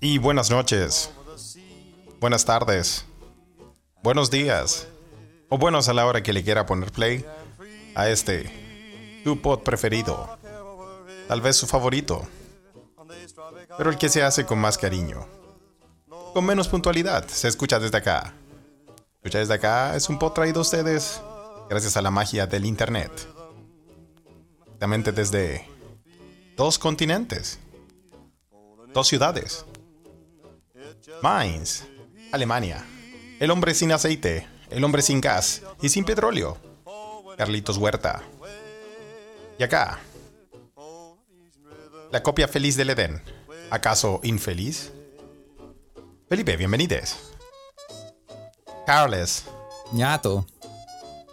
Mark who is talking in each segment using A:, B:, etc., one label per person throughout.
A: Y buenas noches, buenas tardes, buenos días, o buenos a la hora que le quiera poner play a este, tu pod preferido, tal vez su favorito, pero el que se hace con más cariño, con menos puntualidad, se escucha desde acá. Escucha desde acá. Es un pod traído a ustedes gracias a la magia del internet. Directamente desde dos continentes, dos ciudades. Mainz, Alemania. El hombre sin aceite, el hombre sin gas y sin petróleo. Carlitos Huerta. Y acá, la copia feliz del Edén. ¿Acaso infeliz? Felipe, bienvenidos. Carles,
B: ñato.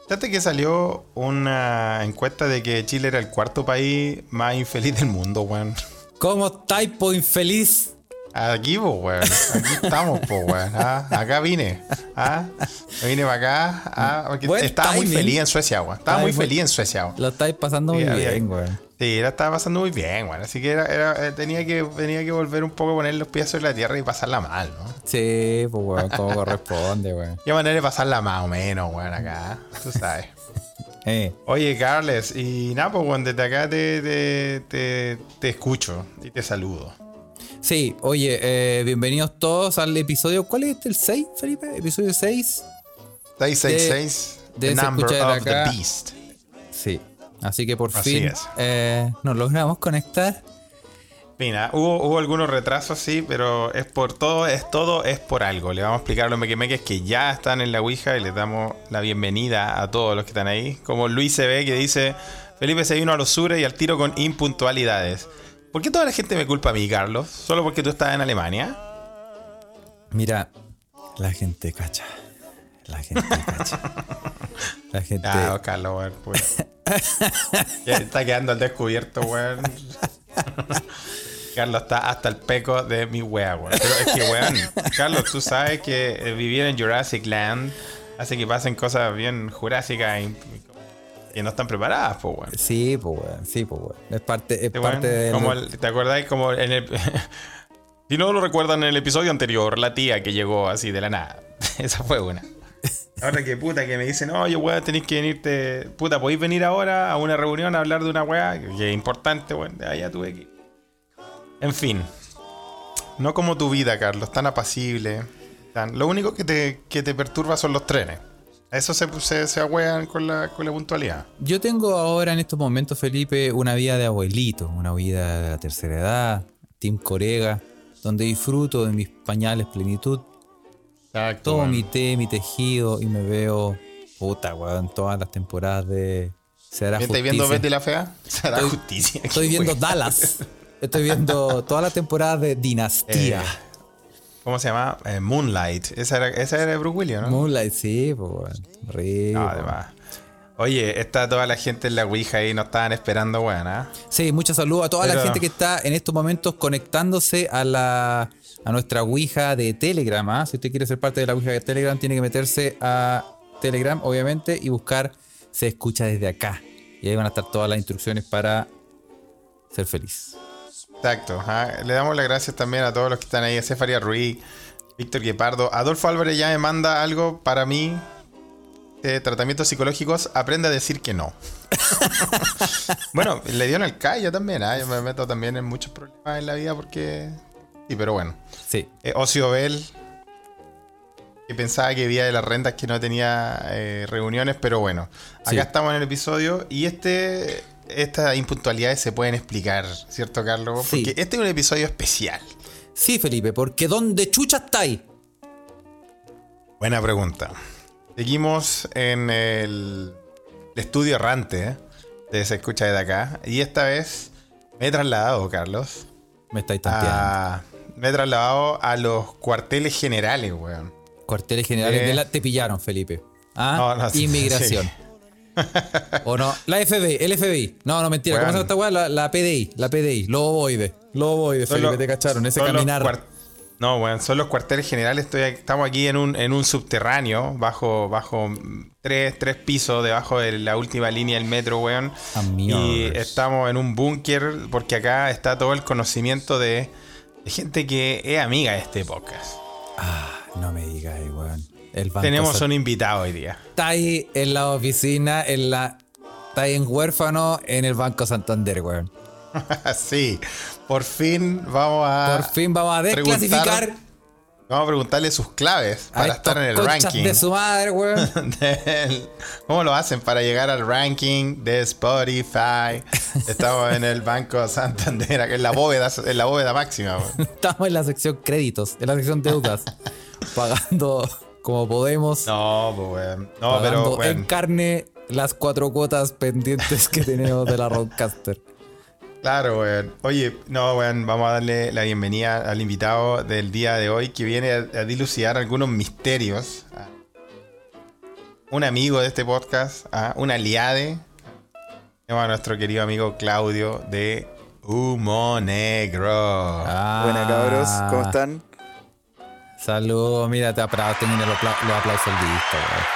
A: Fíjate que salió una encuesta de que Chile era el cuarto país más infeliz del mundo, weón.
B: ¿Cómo typo infeliz?
A: Aquí, po, weón. Aquí estamos, po, weón. Ah, acá vine. Ah, vine para acá. Ah, porque
B: Buen
A: estaba muy feliz en Suecia, weón. Estaba
B: Ay,
A: muy feliz en Suecia, weón.
B: Lo estáis pasando muy
A: Sí,
B: bien, weón.
A: Sí, la estaba pasando muy bien, weón. Así que era, era- eh, tenía que tenía que volver un poco a poner los pies sobre la tierra y pasarla mal, ¿no?
B: Sí, pues weón, como corresponde, weón.
A: Qué manera de pasarla más o menos, weón, acá. Tú sabes.
B: Eh,
A: Oye, Carles, y nada, pues, weón, desde acá te, te, te, te escucho y te saludo.
B: Sí, oye, eh, bienvenidos todos al episodio. ¿Cuál es este? ¿El 6, Felipe? ¿Episodio 6?
A: 666,
B: de
A: The
B: ese
A: Number
B: escuchar
A: of
B: acá.
A: the Beast.
B: Sí. Así que por
A: Así
B: fin
A: es.
B: eh, nos logramos conectar.
A: Mira, hubo, hubo algunos retrasos, sí, pero es por todo, es todo, es por algo. Le vamos a explicar a los mequemeques que ya están en la Ouija y les damos la bienvenida a todos los que están ahí. Como Luis se ve que dice, Felipe se vino a los sures y al tiro con impuntualidades. ¿Por qué toda la gente me culpa a mí, Carlos? ¿Solo porque tú estás en Alemania?
B: Mira, la gente cacha. La gente cacha. La gente.
A: Ah, Carlos, weón, pues. ya está quedando al descubierto, weón. Carlos está hasta el peco de mi wea, weón. Pero es que, weón, Carlos, tú sabes que eh, vivir en Jurassic Land hace que pasen cosas bien jurásicas y que no están preparadas, pues, weón.
B: Sí, pues weón. Sí, pues weón. Es parte, es parte de.
A: como el- ¿Te acordáis como en el... si no lo recuerdan en el episodio anterior, la tía que llegó así de la nada. Esa fue una. Ahora que puta que me dicen, oye weón, tenéis que venirte. Puta, podéis venir ahora a una reunión a hablar de una weá que es importante, weón. De allá tuve que ir. En fin. No como tu vida, Carlos, tan apacible. Tan... Lo único que te, que te perturba son los trenes. Eso se, se, se agüean con la, con la puntualidad.
B: Yo tengo ahora en estos momentos, Felipe, una vida de abuelito, una vida de la tercera edad, Team Corega, donde disfruto de mis pañales plenitud,
A: Exacto.
B: todo mi té, mi tejido y me veo, puta, weón, todas las temporadas de Se hará
A: ¿Estáis viendo. Betty la Fea? Se hará
B: Estoy-
A: justicia.
B: Estoy viendo. Dallas. Estoy viendo toda la temporada de Dinastía.
A: Eh, ¿Cómo se llama? Eh, Moonlight. Esa era, esa era de Bruce Willis, ¿no?
B: Moonlight, sí, pues, weón. Rico.
A: No, además. Oye, está toda la gente en la Ouija y nos estaban esperando, weón, ¿ah?
B: Sí, muchos saludos a toda la gente que está en estos momentos conectándose a la a nuestra Ouija de Telegram. ¿ah? Si usted quiere ser parte de la Ouija de Telegram, tiene que meterse a Telegram, obviamente, y buscar Se escucha desde acá. Y ahí van a estar todas las instrucciones para ser feliz.
A: Exacto. ajá. Le damos las gracias también a todos los que están ahí. A Cefaria Ruiz, Víctor Guepardo. Adolfo Álvarez ya me manda algo para mí. Tratamientos psicológicos, aprende a decir que no. bueno, le dio en el callo también. ¿ah? Yo me meto también en muchos problemas en la vida porque. Sí, pero bueno.
B: Sí.
A: Eh, Ocio Bell, que pensaba que vivía de las rentas que no tenía eh, reuniones, pero bueno, acá
B: Sí.
A: estamos en el episodio y este estas impuntualidades se pueden explicar, ¿cierto, Carlos?
B: Sí.
A: Porque este es un episodio especial.
B: Sí, Felipe, porque ¿dónde chucha está ahí?
A: Buena pregunta. Seguimos en el estudio errante ¿eh? Se Escucha desde acá y esta vez me he trasladado, Carlos,
B: Me estáis tanteando.
A: a, me he trasladado a los cuarteles generales, weón.
B: Cuarteles generales
A: Eh.
B: de la... Te pillaron, Felipe. ¿Ah?
A: No, no, sí,
B: Inmigración.
A: sí.
B: ¿O no? La FBI, el FBI. No, no, mentira. ¿Cómo se llama esta weá? La, PDI, la PDI. Loboide. Loboide, Felipe,
A: los-
B: te cacharon. Ese caminar.
A: No, bueno, son los cuarteles generales. Estoy, estamos aquí en un, en un subterráneo, bajo, bajo tres, tres pisos, debajo de la última línea del metro, weón.
B: Amigos.
A: Y estamos en un búnker porque acá está todo el conocimiento de, de gente que es amiga de este podcast.
B: Ah, no me digas, weón. El banco
A: Tenemos un invitado hoy día.
B: Está ahí en la oficina, en la. Está ahí en huérfano en el Banco Santander, weón.
A: sí, por fin vamos a.
B: Por fin vamos a desclasificar
A: Vamos a preguntarle sus claves para estar en el ranking.
B: de su madre, weón.
A: ¿Cómo lo hacen para llegar al ranking de Spotify? Estamos en el Banco Santander, en la bóveda, en la bóveda máxima. weón.
B: Estamos en la sección créditos, en la sección deudas. pagando como podemos.
A: No, pues weón. No, pero
B: en carne las cuatro cuotas pendientes que tenemos de la Roadcaster.
A: Claro, weón. Oye, no, weón, vamos a darle la bienvenida al invitado del día de hoy que viene a, dilucidar algunos misterios. a Un amigo de este podcast, a un aliade. Tenemos a nuestro querido amigo Claudio de Humo Negro.
B: Ah,
C: Buenas cabros, ¿cómo están?
B: Saludos, mira, te aplausos, tengo los, apla- los aplausos.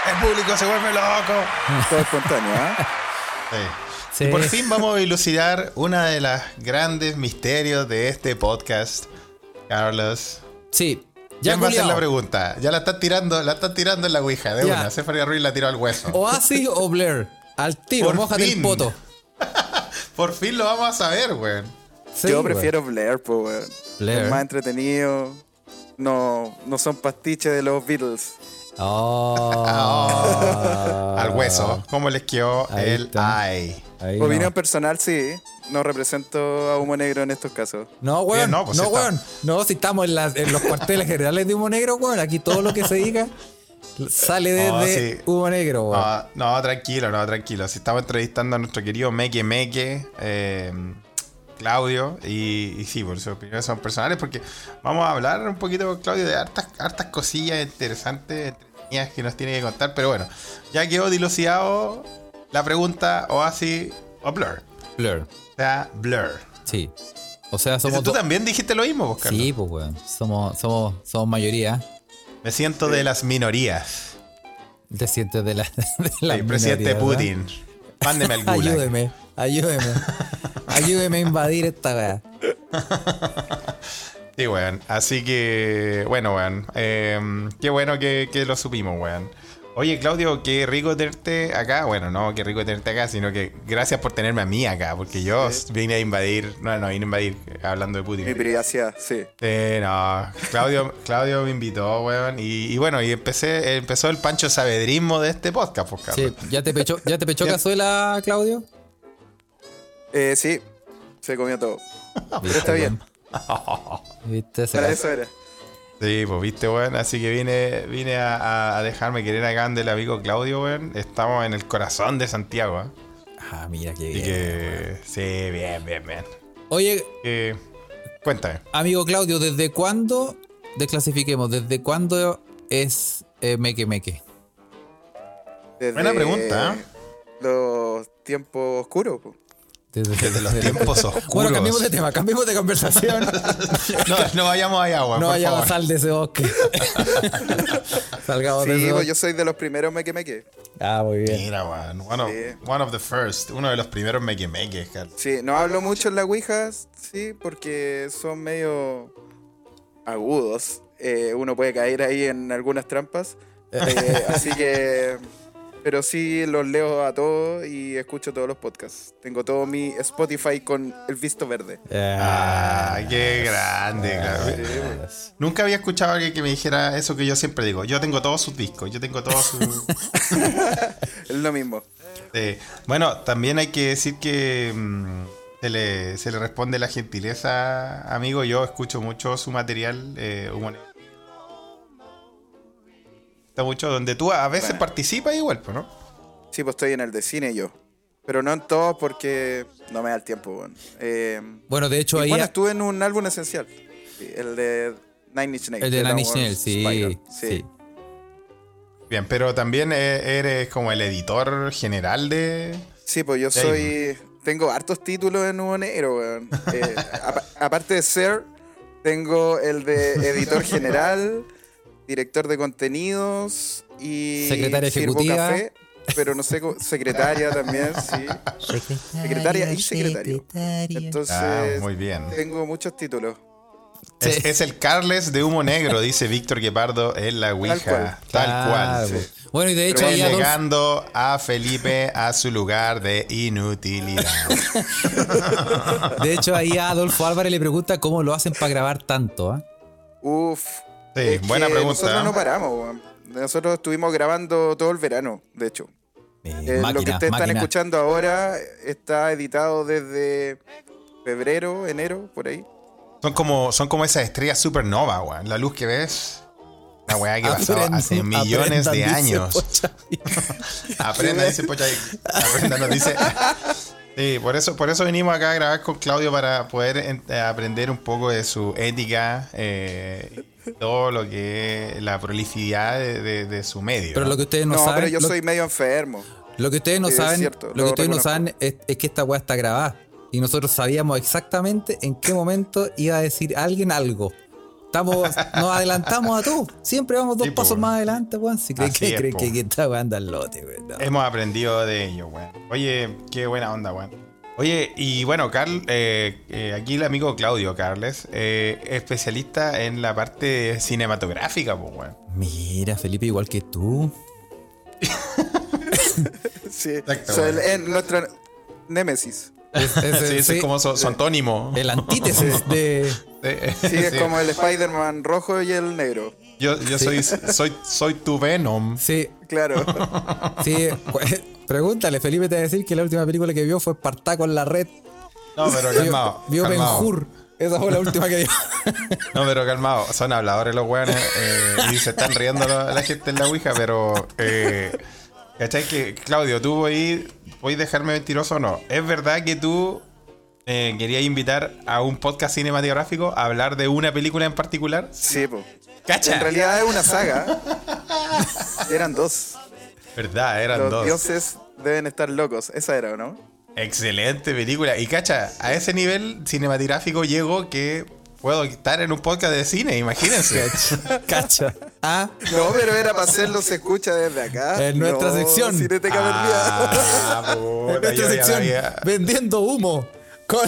A: El público se vuelve loco.
C: Todo espontáneo, ¿ah?
A: Sí.
B: Sí.
A: Y por fin vamos a dilucidar una de las grandes misterios de este podcast. Carlos.
B: Sí, ya
A: ¿Quién va a hacer la pregunta? Ya la están tirando, la están tirando en la ouija de
B: Ya.
A: una. Stephanie Ruiz la tiró al hueso.
B: Oasis o Blair. Al tiro,
A: Por
B: mójate
A: fin.
B: el poto.
A: Por fin lo vamos a saber, weón.
B: Sí,
C: Yo
B: weón.
C: prefiero Blair, pues, weón.
B: Blair.
C: Es más entretenido. No, no son pastiches de los Beatles.
B: Oh.
A: Al hueso. ¿Cómo les quedó
B: Ahí
A: el
B: está.
A: ay?
B: Ahí
C: Opinión
B: no.
C: personal, sí. No represento a Humo Negro en estos casos.
B: No, weón.
A: Bien, no,
B: no,
A: pues está-
B: weón. No, si estamos en, las- en los cuarteles generales de Humo Negro, weón. Aquí todo lo que se diga sale desde
A: No, sí.
B: Humo Negro, weón.
A: No, no, tranquilo, no, tranquilo. Si estamos entrevistando a nuestro querido Meque Meque, eh, Claudio, y, y sí, por sus opiniones son personales, porque vamos a hablar un poquito con Claudio de hartas, hartas cosillas interesantes, entretenidas que nos tiene que contar, pero bueno, ya quedó dilucidado la pregunta Oasis o Blur.
B: Blur.
A: O sea, Blur.
B: Sí. O sea, somos.
A: Tú también dijiste lo mismo, vos, Carlos.
B: Sí, pues, weón. Somos, somos, somos mayoría.
A: Me siento de las minorías.
B: Te sientes de la. De la
A: Sí, presidente. Putin. Mándeme gulag.
B: Ayúdeme, ayúdeme. ayúdeme a invadir esta weá.
A: Sí, weón. Así que, bueno, weón. Eh, qué bueno que, que lo supimos, weón. Oye, Claudio, qué rico tenerte acá. Bueno, no, qué rico tenerte acá, sino que gracias por tenerme a mí acá, porque yo vine a invadir, no, no, vine a invadir hablando de Putin.
C: Mi privacidad, sí.
A: Sí, no, Claudio, Claudio me invitó, weón. Y, y bueno, y empecé, empezó el pancho sabedrismo de este podcast, pues, Carlos.
B: Sí, ¿ya te pechó, ya te pechó cazuela, Claudio?
C: Eh, sí, se comió todo. Pero está bien.
B: ¿Viste? Se
C: Para eso era.
A: Sí, pues viste, weón. Así que vine, vine a, dejarme querer acá del amigo Claudio, weón. Estamos en el corazón de Santiago, ¿eh?
B: Ah, mira qué bien.
A: que, sí, bien, bien, bien.
B: Oye,
A: Eh, cuéntame.
B: amigo Claudio, ¿desde cuándo, desclasifiquemos, desde cuándo es eh, Meque Meque?
C: Desde
A: Buena pregunta, ¿eh?
C: Los tiempos oscuros. po.
B: Desde,
A: Desde los tiempos oscuros.
B: Bueno, cambiemos de tema, cambiemos de conversación.
A: No, no vayamos allá, weón.
B: no vayamos a sal de ese bosque. Salgamos de
C: Sí,
B: ese bosque.
C: yo soy de los primeros meque meque.
B: Ah, muy bien.
A: Mira, weón. One of,
C: Sí.
A: one of the first. Uno de los primeros make Carlos.
C: Sí, no hablo mucho en la Ouija, sí, porque son medio agudos. Eh, uno puede caer ahí en algunas trampas. Eh, así que. Pero sí los leo a todos y escucho todos los podcasts. Tengo todo mi Spotify con el visto verde.
A: Ah, qué grande, claro. Nunca había escuchado a alguien que me dijera eso que yo siempre digo. Yo tengo todos sus discos, yo tengo todos sus.
C: Es lo mismo.
A: Eh, bueno, también hay que decir que mm, se, le, se le responde la gentileza, amigo. Yo escucho mucho su material. Eh, humor- Está mucho donde tú a veces
C: Bueno.
A: participas igual, pues, ¿no?
C: Sí, pues estoy en el de cine yo. Pero no en todos porque no me da el tiempo, weón. Eh,
B: Bueno, de hecho
C: y
B: ahí...
C: bueno, estuve en un álbum esencial. Sí, el de Nine Inch Nails.
B: el de Nine Inch Nails, sí,
C: Spiral.
B: sí.
A: Bien, pero también eh, eres como el editor general de.
C: Sí, pues yo soy. Tengo hartos títulos en Nuevo Negro, weón. Eh, apa- aparte de ser, Tengo el de editor general, director de contenidos y
B: Secretaria ejecutiva.
C: café, pero no sé, secretaria también, sí. Secretaria y secretario. Entonces,
A: Ah, muy bien.
C: tengo muchos títulos.
A: Es,
B: Sí.
A: es el Carles de humo negro, dice Víctor Guepardo en la Ouija.
C: cual.
A: Tal
B: Claro,
A: cual.
B: po. Bueno, y de hecho ahí
A: Llegando a Felipe a su lugar de inutilidad.
B: de hecho ahí a Adolfo Álvarez le pregunta cómo lo hacen para grabar tanto, ¿ah?
C: Uf.
A: Sí,
C: es
A: buena
C: que
A: pregunta.
C: Nosotros
A: ¿eh?
C: no paramos, weón. Nosotros estuvimos grabando todo el verano, de hecho.
B: Eh,
C: Eh, lo que
B: máquina,
C: ustedes están escuchando ahora está editado desde febrero, enero, por ahí.
A: Son como, son como esas estrellas supernova, weón. La luz que ves. La weá que pasó
B: Aprendan-
A: hace millones de
B: aprendan,
A: años.
B: Pocha.
A: Aprenda, dice Pocha. Aprenda, nos dice. Sí, por eso, por eso venimos acá a grabar con Claudio para poder en- eh, aprender un poco de su ética, eh, todo lo que es la prolificidad de, de- de su medio.
B: Pero
A: ¿no?
B: lo que ustedes no,
C: No,
B: saben,
C: pero yo
B: lo,
C: soy medio enfermo.
B: lo que ustedes no saben,
C: cierto,
B: lo
C: lo
B: que ustedes no saben es, es que esta weá está grabada y nosotros sabíamos exactamente en qué momento iba a decir alguien algo. Estamos, nos adelantamos a todo. Siempre vamos dos
A: Sí,
B: pasos más adelante, weón. Si creen
A: Así
B: que,
A: es,
B: creen que, que esta weá anda al lote, weón. no.
A: Hemos aprendido de ello, weón. Oye, qué buena onda, weón. Oye, y bueno, Carl, eh, eh, aquí el amigo Claudio Carles, eh, especialista en la parte cinematográfica, pues, weón.
B: Mira, Felipe, igual que tú.
C: Sí,
A: Exacto,
C: el-
A: bueno.
C: en nuestra némesis.
B: Es- es-
A: Sí, ese
B: sí,
A: es como su, su antónimo.
B: el antítesis de.
A: Sí,
C: Sí, es
A: sí.
C: como el Spider-Man rojo y el negro.
A: Yo, yo soy, soy, soy tu Venom.
B: Sí,
C: Claro.
B: sí. Pregúntale, Felipe te va a decir que la última película que vio fue Espartaco en la red.
A: No, pero calmado.
B: vio Ben
A: calmado.
B: Hur. Esa fue la última que vio.
A: No, pero calmado. Son habladores los weones eh, y se están riendo la, la gente en la Ouija, pero. Eh, ¿Cachai? Que, Claudio, tú voy, voy a dejarme mentiroso o no. ¿Es verdad que tú eh, querías invitar a un podcast cinematográfico a hablar de una película en particular?
C: Sí, po.
A: ¿Cacha?
C: En realidad es una saga. Eran dos.
A: ¿Verdad? Eran
C: Los
A: dos.
C: dioses deben estar locos. Esa era, ¿o no?
A: Excelente película. Y cacha, a ese nivel cinematográfico llego que puedo estar en un podcast de cine, imagínense.
B: Cacha. Ah,
C: No, pero era para hacerlo se escucha desde acá.
B: En nuestra
C: No,
B: sección.
C: Cineteca
A: Ah, puta,
B: en nuestra sección,
A: había-
B: vendiendo humo. Con.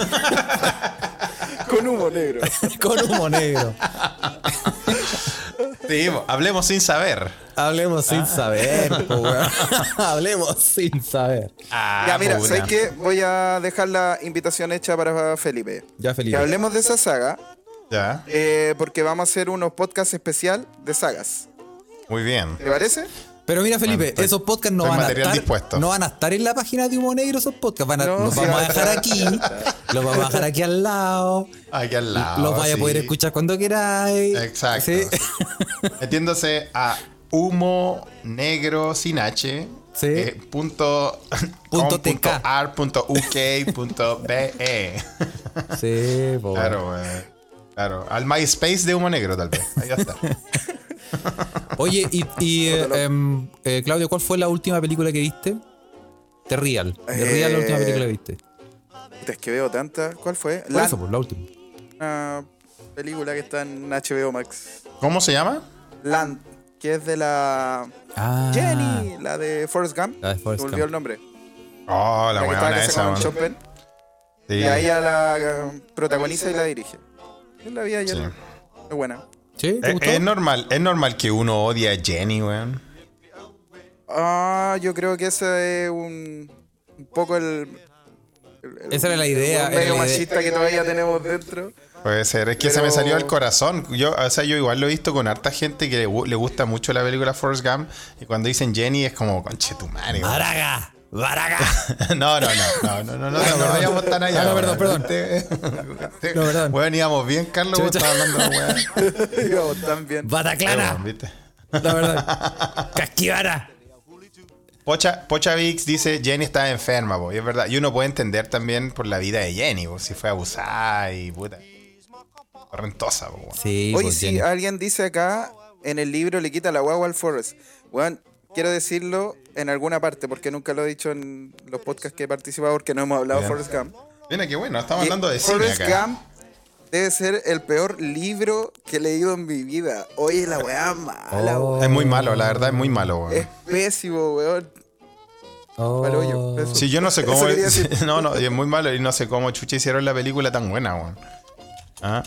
C: Con humo negro.
B: con humo negro.
A: Sí, hablemos sin saber.
B: Hablemos sin saber, po, weón. Hablemos sin saber.
A: Ah,
C: ya, mira. ¿sabes qué? Voy a dejar la invitación hecha para Felipe.
B: Ya,
C: Que
B: Felipe.
C: hablemos de esa saga,
A: Ya,
C: eh, porque vamos a hacer unos podcasts especial de sagas.
A: muy bien.
C: ¿Te parece?
B: Pero mira, Felipe,
A: Bueno, estoy-
B: esos podcasts no van, a
A: material
B: estar,
A: dispuesto.
B: no van a estar en la página de Humo Negro, esos podcasts. Van a-
C: No,
B: los
C: sí
B: vamos a dejar aquí. Los vamos a dejar aquí al lado.
A: Aquí al lado.
B: los vaya a poder escuchar cuando queráis.
A: Exacto.
B: Sí.
A: Metiéndose a humo negro sin H.
B: Sí.
A: eh, punto,
B: Punto
A: com, punto punto uk, punto be.
B: Sí, po,
A: Claro, güey. Claro. Al MySpace de humo negro, tal vez. Ahí ya está.
B: Oye, y, y, eh, em, eh, Claudio, ¿cuál fue la última película que viste? The Real. The
C: Eh,
B: Real, la última película que viste.
C: Es que veo tantas. ¿Cuál fue?
B: Por
C: La
B: eso, pues, la última.
C: una película que está en HBO Max.
A: ¿Cómo se llama?
C: Land, que es de la
B: Ah,
C: Jenny, la de Forrest Gump.
B: La de Forrest
C: Se me olvidó
B: Gump.
C: el nombre.
A: Oh, la
C: la
A: buena esa,
C: con.
A: Sí.
C: Y a ella la eh, protagoniza y la dirige. Yo la vi ayer.
A: Sí.
C: Es buena.
B: ¿Sí? ¿Te
A: Es,
B: gustó?
A: es normal, es normal que uno odie a Jenny, weón.
C: Ah, yo creo que ese es un, un poco el, el- el-
B: Esa era la idea,
C: el medio machista que todavía tenemos dentro.
A: Puede ser, es que se me salió del corazón. Yo, o sea, yo igual lo he visto con harta gente que le, gu- le gusta mucho la película Forrest Gump. Y cuando dicen Jenny es como, conche tu madre. weón".
B: ¡Baraga!
A: No, no, no, no, no, no, no, no,
B: perdón.
A: vayamos tan allá.
B: Ah, no, perdón, perdón.
A: Este-
B: No, perdón.
A: Weón, íbamos bien, Carlos, weón,
B: Chucha.
A: estaba hablando de weón.
C: Digamos, también.
B: ¡Bataclana!
A: ¿viste?
B: La verdad. ¡Casquivara!
A: Pocha, Pocha Vix dice Jenny está enferma, po, y es verdad. Y uno puede entender también por la vida de Jenny, po, si fue abusada y puta. Correntosa, po.
B: Sí,
C: Oye, si
B: Jenny.
C: alguien dice acá, en el libro le quita la guagua al Forrest. Bueno, quiero decirlo en alguna parte, porque nunca lo he dicho en los podcasts que he participado, porque no hemos hablado de. Forrest Gump.
A: Mira, qué bueno, estamos
C: Y
A: hablando de cine
C: Forrest
A: acá.
C: Gump debe ser el peor libro que he leído en mi vida. Oye, la weá mala,
B: Oh.
C: weón.
A: Es muy malo, la verdad es muy malo,
C: Es
A: weón.
C: pésimo, weón.
B: Oh.
C: Eso.
A: Sí, yo no sé cómo.
C: decir.
A: No, no, es muy malo y no sé cómo chucha hicieron la película tan buena, weón. Ah.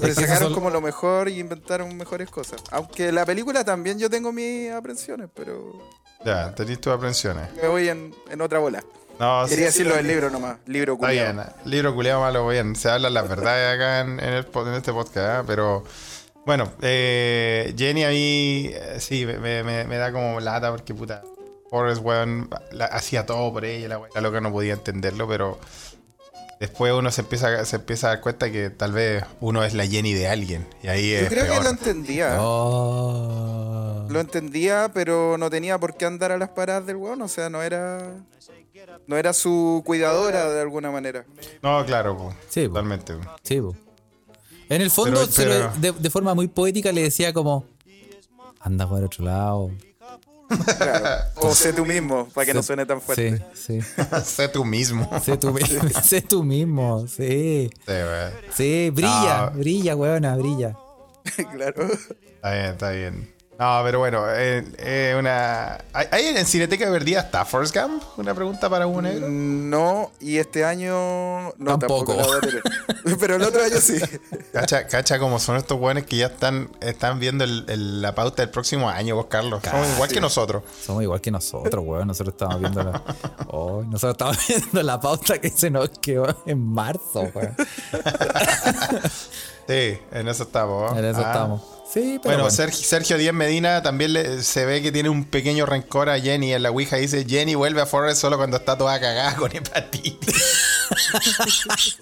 C: Le
B: Es
C: sacaron como lo mejor y inventaron mejores cosas. Aunque la película también yo tengo mis aprensiones, pero
A: Ya, tenés tus aprensiones.
C: me voy en, en otra bola.
A: No, sí,
C: Quería decirlo del libro nomás. Libro
A: Está
C: culiao.
A: bien, libro culiado malo, bien. Se hablan las verdades acá en, en el po- en este podcast, ¿eh? pero bueno, eh, Jenny a mí eh, sí me, me- me da como lata porque puta, Forrest, weón, la- hacía todo por ella, la la loca no podía entenderlo, pero después uno se empieza, se empieza a dar cuenta que tal vez uno es la Jenny de alguien y ahí
C: Yo
A: es
C: creo que lo entendía.
B: Oh.
C: Lo entendía, pero no tenía por qué andar a las paradas del weón. O sea, no era. No era su cuidadora de alguna manera.
A: No, claro, po,
B: Sí, po.
A: totalmente. po.
B: Sí, po. En el fondo,
A: Pero-
B: se lo-
A: pero-
B: de, de forma muy poética, le decía como: Anda por otro lado.
C: Claro. O sé tú mismo, para que no suene tan fuerte.
B: Sí, sí.
A: sé tú mismo.
B: Sé tú, sé tú mismo, sí.
A: Sí,
B: brilla,
A: No.
B: brilla, weona, brilla.
C: claro.
A: Está bien, está bien. No, pero bueno, eh, eh, una. ¿Hay, hay en Cineteca Verdía está Forrest Gump? Una pregunta para un negro.
C: No, y este año. No,
B: Tampoco.
C: tampoco. la voy a tener. Pero el otro año sí.
A: Cacha, cacha como son estos buenos que ya están, están viendo el- el- la pauta del próximo año, vos, Carlos. Son igual que nosotros.
B: Somos igual que nosotros, weón. Nosotros estamos viendo la, Oh, nosotros estamos viendo la pauta que se nos quedó en marzo, weón.
A: Sí, en eso estamos.
B: En eso
A: Ah.
B: estamos. Sí, pero
A: Bueno,
B: bueno.
A: Sergio, Sergio Díaz Medina también le- se ve que tiene un pequeño rencor a Jenny en la Ouija. Dice, Jenny vuelve a Forrest solo cuando está toda cagada con hepatitis. Sí,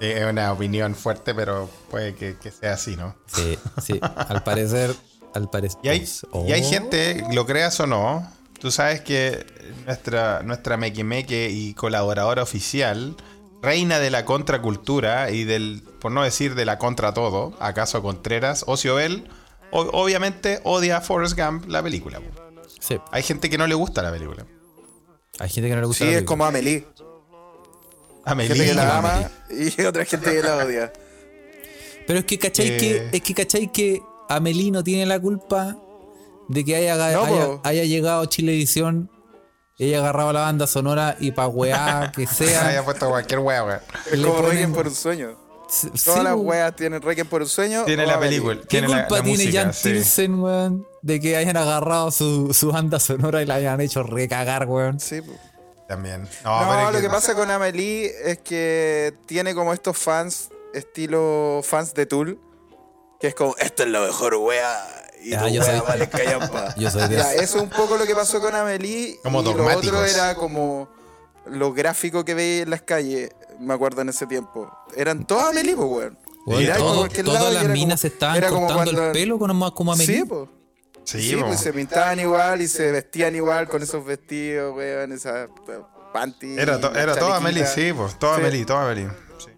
A: es una opinión fuerte, pero puede que, que sea así, ¿no?
B: Sí, sí. Al parecer, al parecer.
A: Y hay, y hay
B: Oh.
A: gente, lo creas o no, tú sabes que nuestra, nuestra Mequimeque y colaboradora oficial, reina de la contracultura y del, por no decir de la contra todo, acaso Contreras, Ociobel, o- obviamente odia a Forrest Gump la película.
B: Sí.
A: Hay gente que no le gusta la película.
B: Hay gente que no le gusta
C: Sí,
B: la
C: es como Amelie.
A: Amelie,
C: Gente que la
A: Amelie.
C: ama y otra gente que la odia.
B: Pero es que, ¿cachai?
A: Eh.
B: Que, es que, ¿cachai? Que Amelie no tiene la culpa de que haya,
C: No,
B: haya, haya llegado Chilevisión, ella agarraba la banda sonora y pa' weá que
A: Se haya
B: sea.
A: puesto cualquier wea, wea.
C: Es como
B: ponen-
C: Requiem por un sueño.
B: Sí,
C: Todas las weas tienen Requiem por un sueño.
A: Tiene la película.
B: ¿Qué
A: tiene
B: culpa
A: la
B: tiene
A: música,
B: Jan
A: sí.
B: Tilsen, weón? De que hayan agarrado su, su banda sonora y la hayan hecho recagar, weón.
C: Sí.
A: También.
C: No,
A: No, pero
C: lo que pasa con Amelie es que tiene como estos fans, estilo fans de Tool, que es como, esta es la mejor wea. Y
B: Ah, yo soy-
C: vale.
B: Yo soy de
C: Ya, eso es un poco lo que pasó con Amelie.
A: Como
C: y lo otro era como lo gráfico que veía en las calles, me acuerdo en ese tiempo. Eran todas Amelie, pues, weón.
B: Todo- todas las minas
C: como-
B: se estaban
C: era como
B: cortando el
C: cuando-
B: pelo con, como Amelie.
C: Sí, pues.
A: Sí,
C: Sí, pues se pintaban igual y se vestían igual con esos vestidos, weón, esas eh, panties.
A: Era, to- era toda Amelie,
C: chalequitas.
A: sí, pues. Toda
C: Sí.
A: Amelie, toda Amelie. Sí.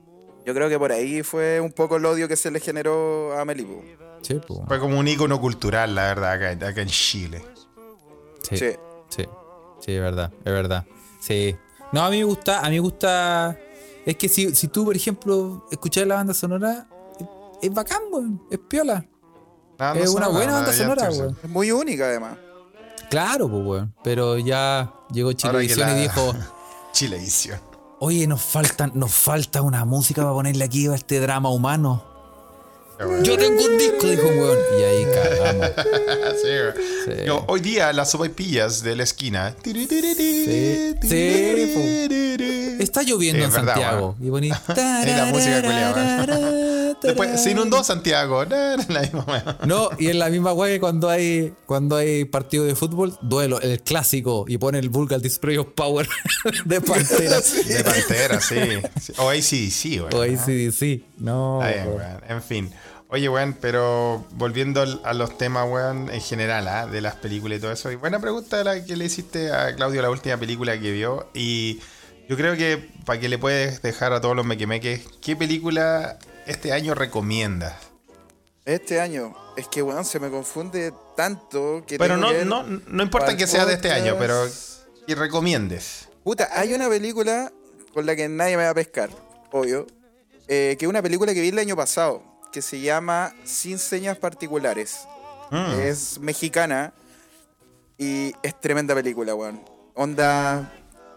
C: Yo creo que por ahí fue un poco el odio que se le generó a Amelie. po.
B: Sí, po.
A: Fue como un ícono cultural, la verdad, acá, acá en Chile.
B: Sí.
C: Sí.
B: Sí, sí, es verdad, es verdad. Sí. No, a mí me gusta, a mí me gusta. Es que si, si tú, por ejemplo, escuchas la banda sonora, es, es bacán, weón. Es piola.
A: No
B: es una buena banda sonora, weón.
C: Es muy única, además.
B: Claro, pues, weón. Pero ya llegó Chilevisión
A: la-
B: y dijo:
A: Chilevisión.
B: Oye, nos faltan, nos falta una música para ponerle aquí a este drama humano.
A: Bueno.
B: Yo tengo un disco, dijo un weón. Y ahí cagamos.
A: Sí, güey. Yo, hoy día las sopaipillas de la esquina.
B: Sí, sí, Está lloviendo
A: Sí,
B: en
A: verdad,
B: Santiago. Y poní.
A: la música culiao, Después se inundó Santiago.
B: No, y en la misma weá que cuando hay, cuando hay partido de fútbol, duelo, el clásico, y pone el Vulgar Display of Power de Pantera.
A: De Pantera, sí. O ACDC, güey.
B: o ACDC. No. Weón.
A: weón. En fin. Oye, weón, pero volviendo a los temas, weón, en general, ¿ah? de las películas y todo eso. Y buena pregunta la que le hiciste a Claudio, la última película que vio. Y yo creo que para que le puedes dejar a todos los mequemeques, ¿qué película este año recomiendas?
C: Este año, es que, weón, se me confunde tanto que.
A: Pero no,
C: que
A: no, no importa que sea de este año, pero que recomiendes.
C: Puta, hay una película con la que nadie me va a pescar, obvio. eh, que es una película que vi el año pasado, que se llama Sin Señas Particulares.
A: Mm.
C: Es mexicana y es tremenda película, weón. Onda,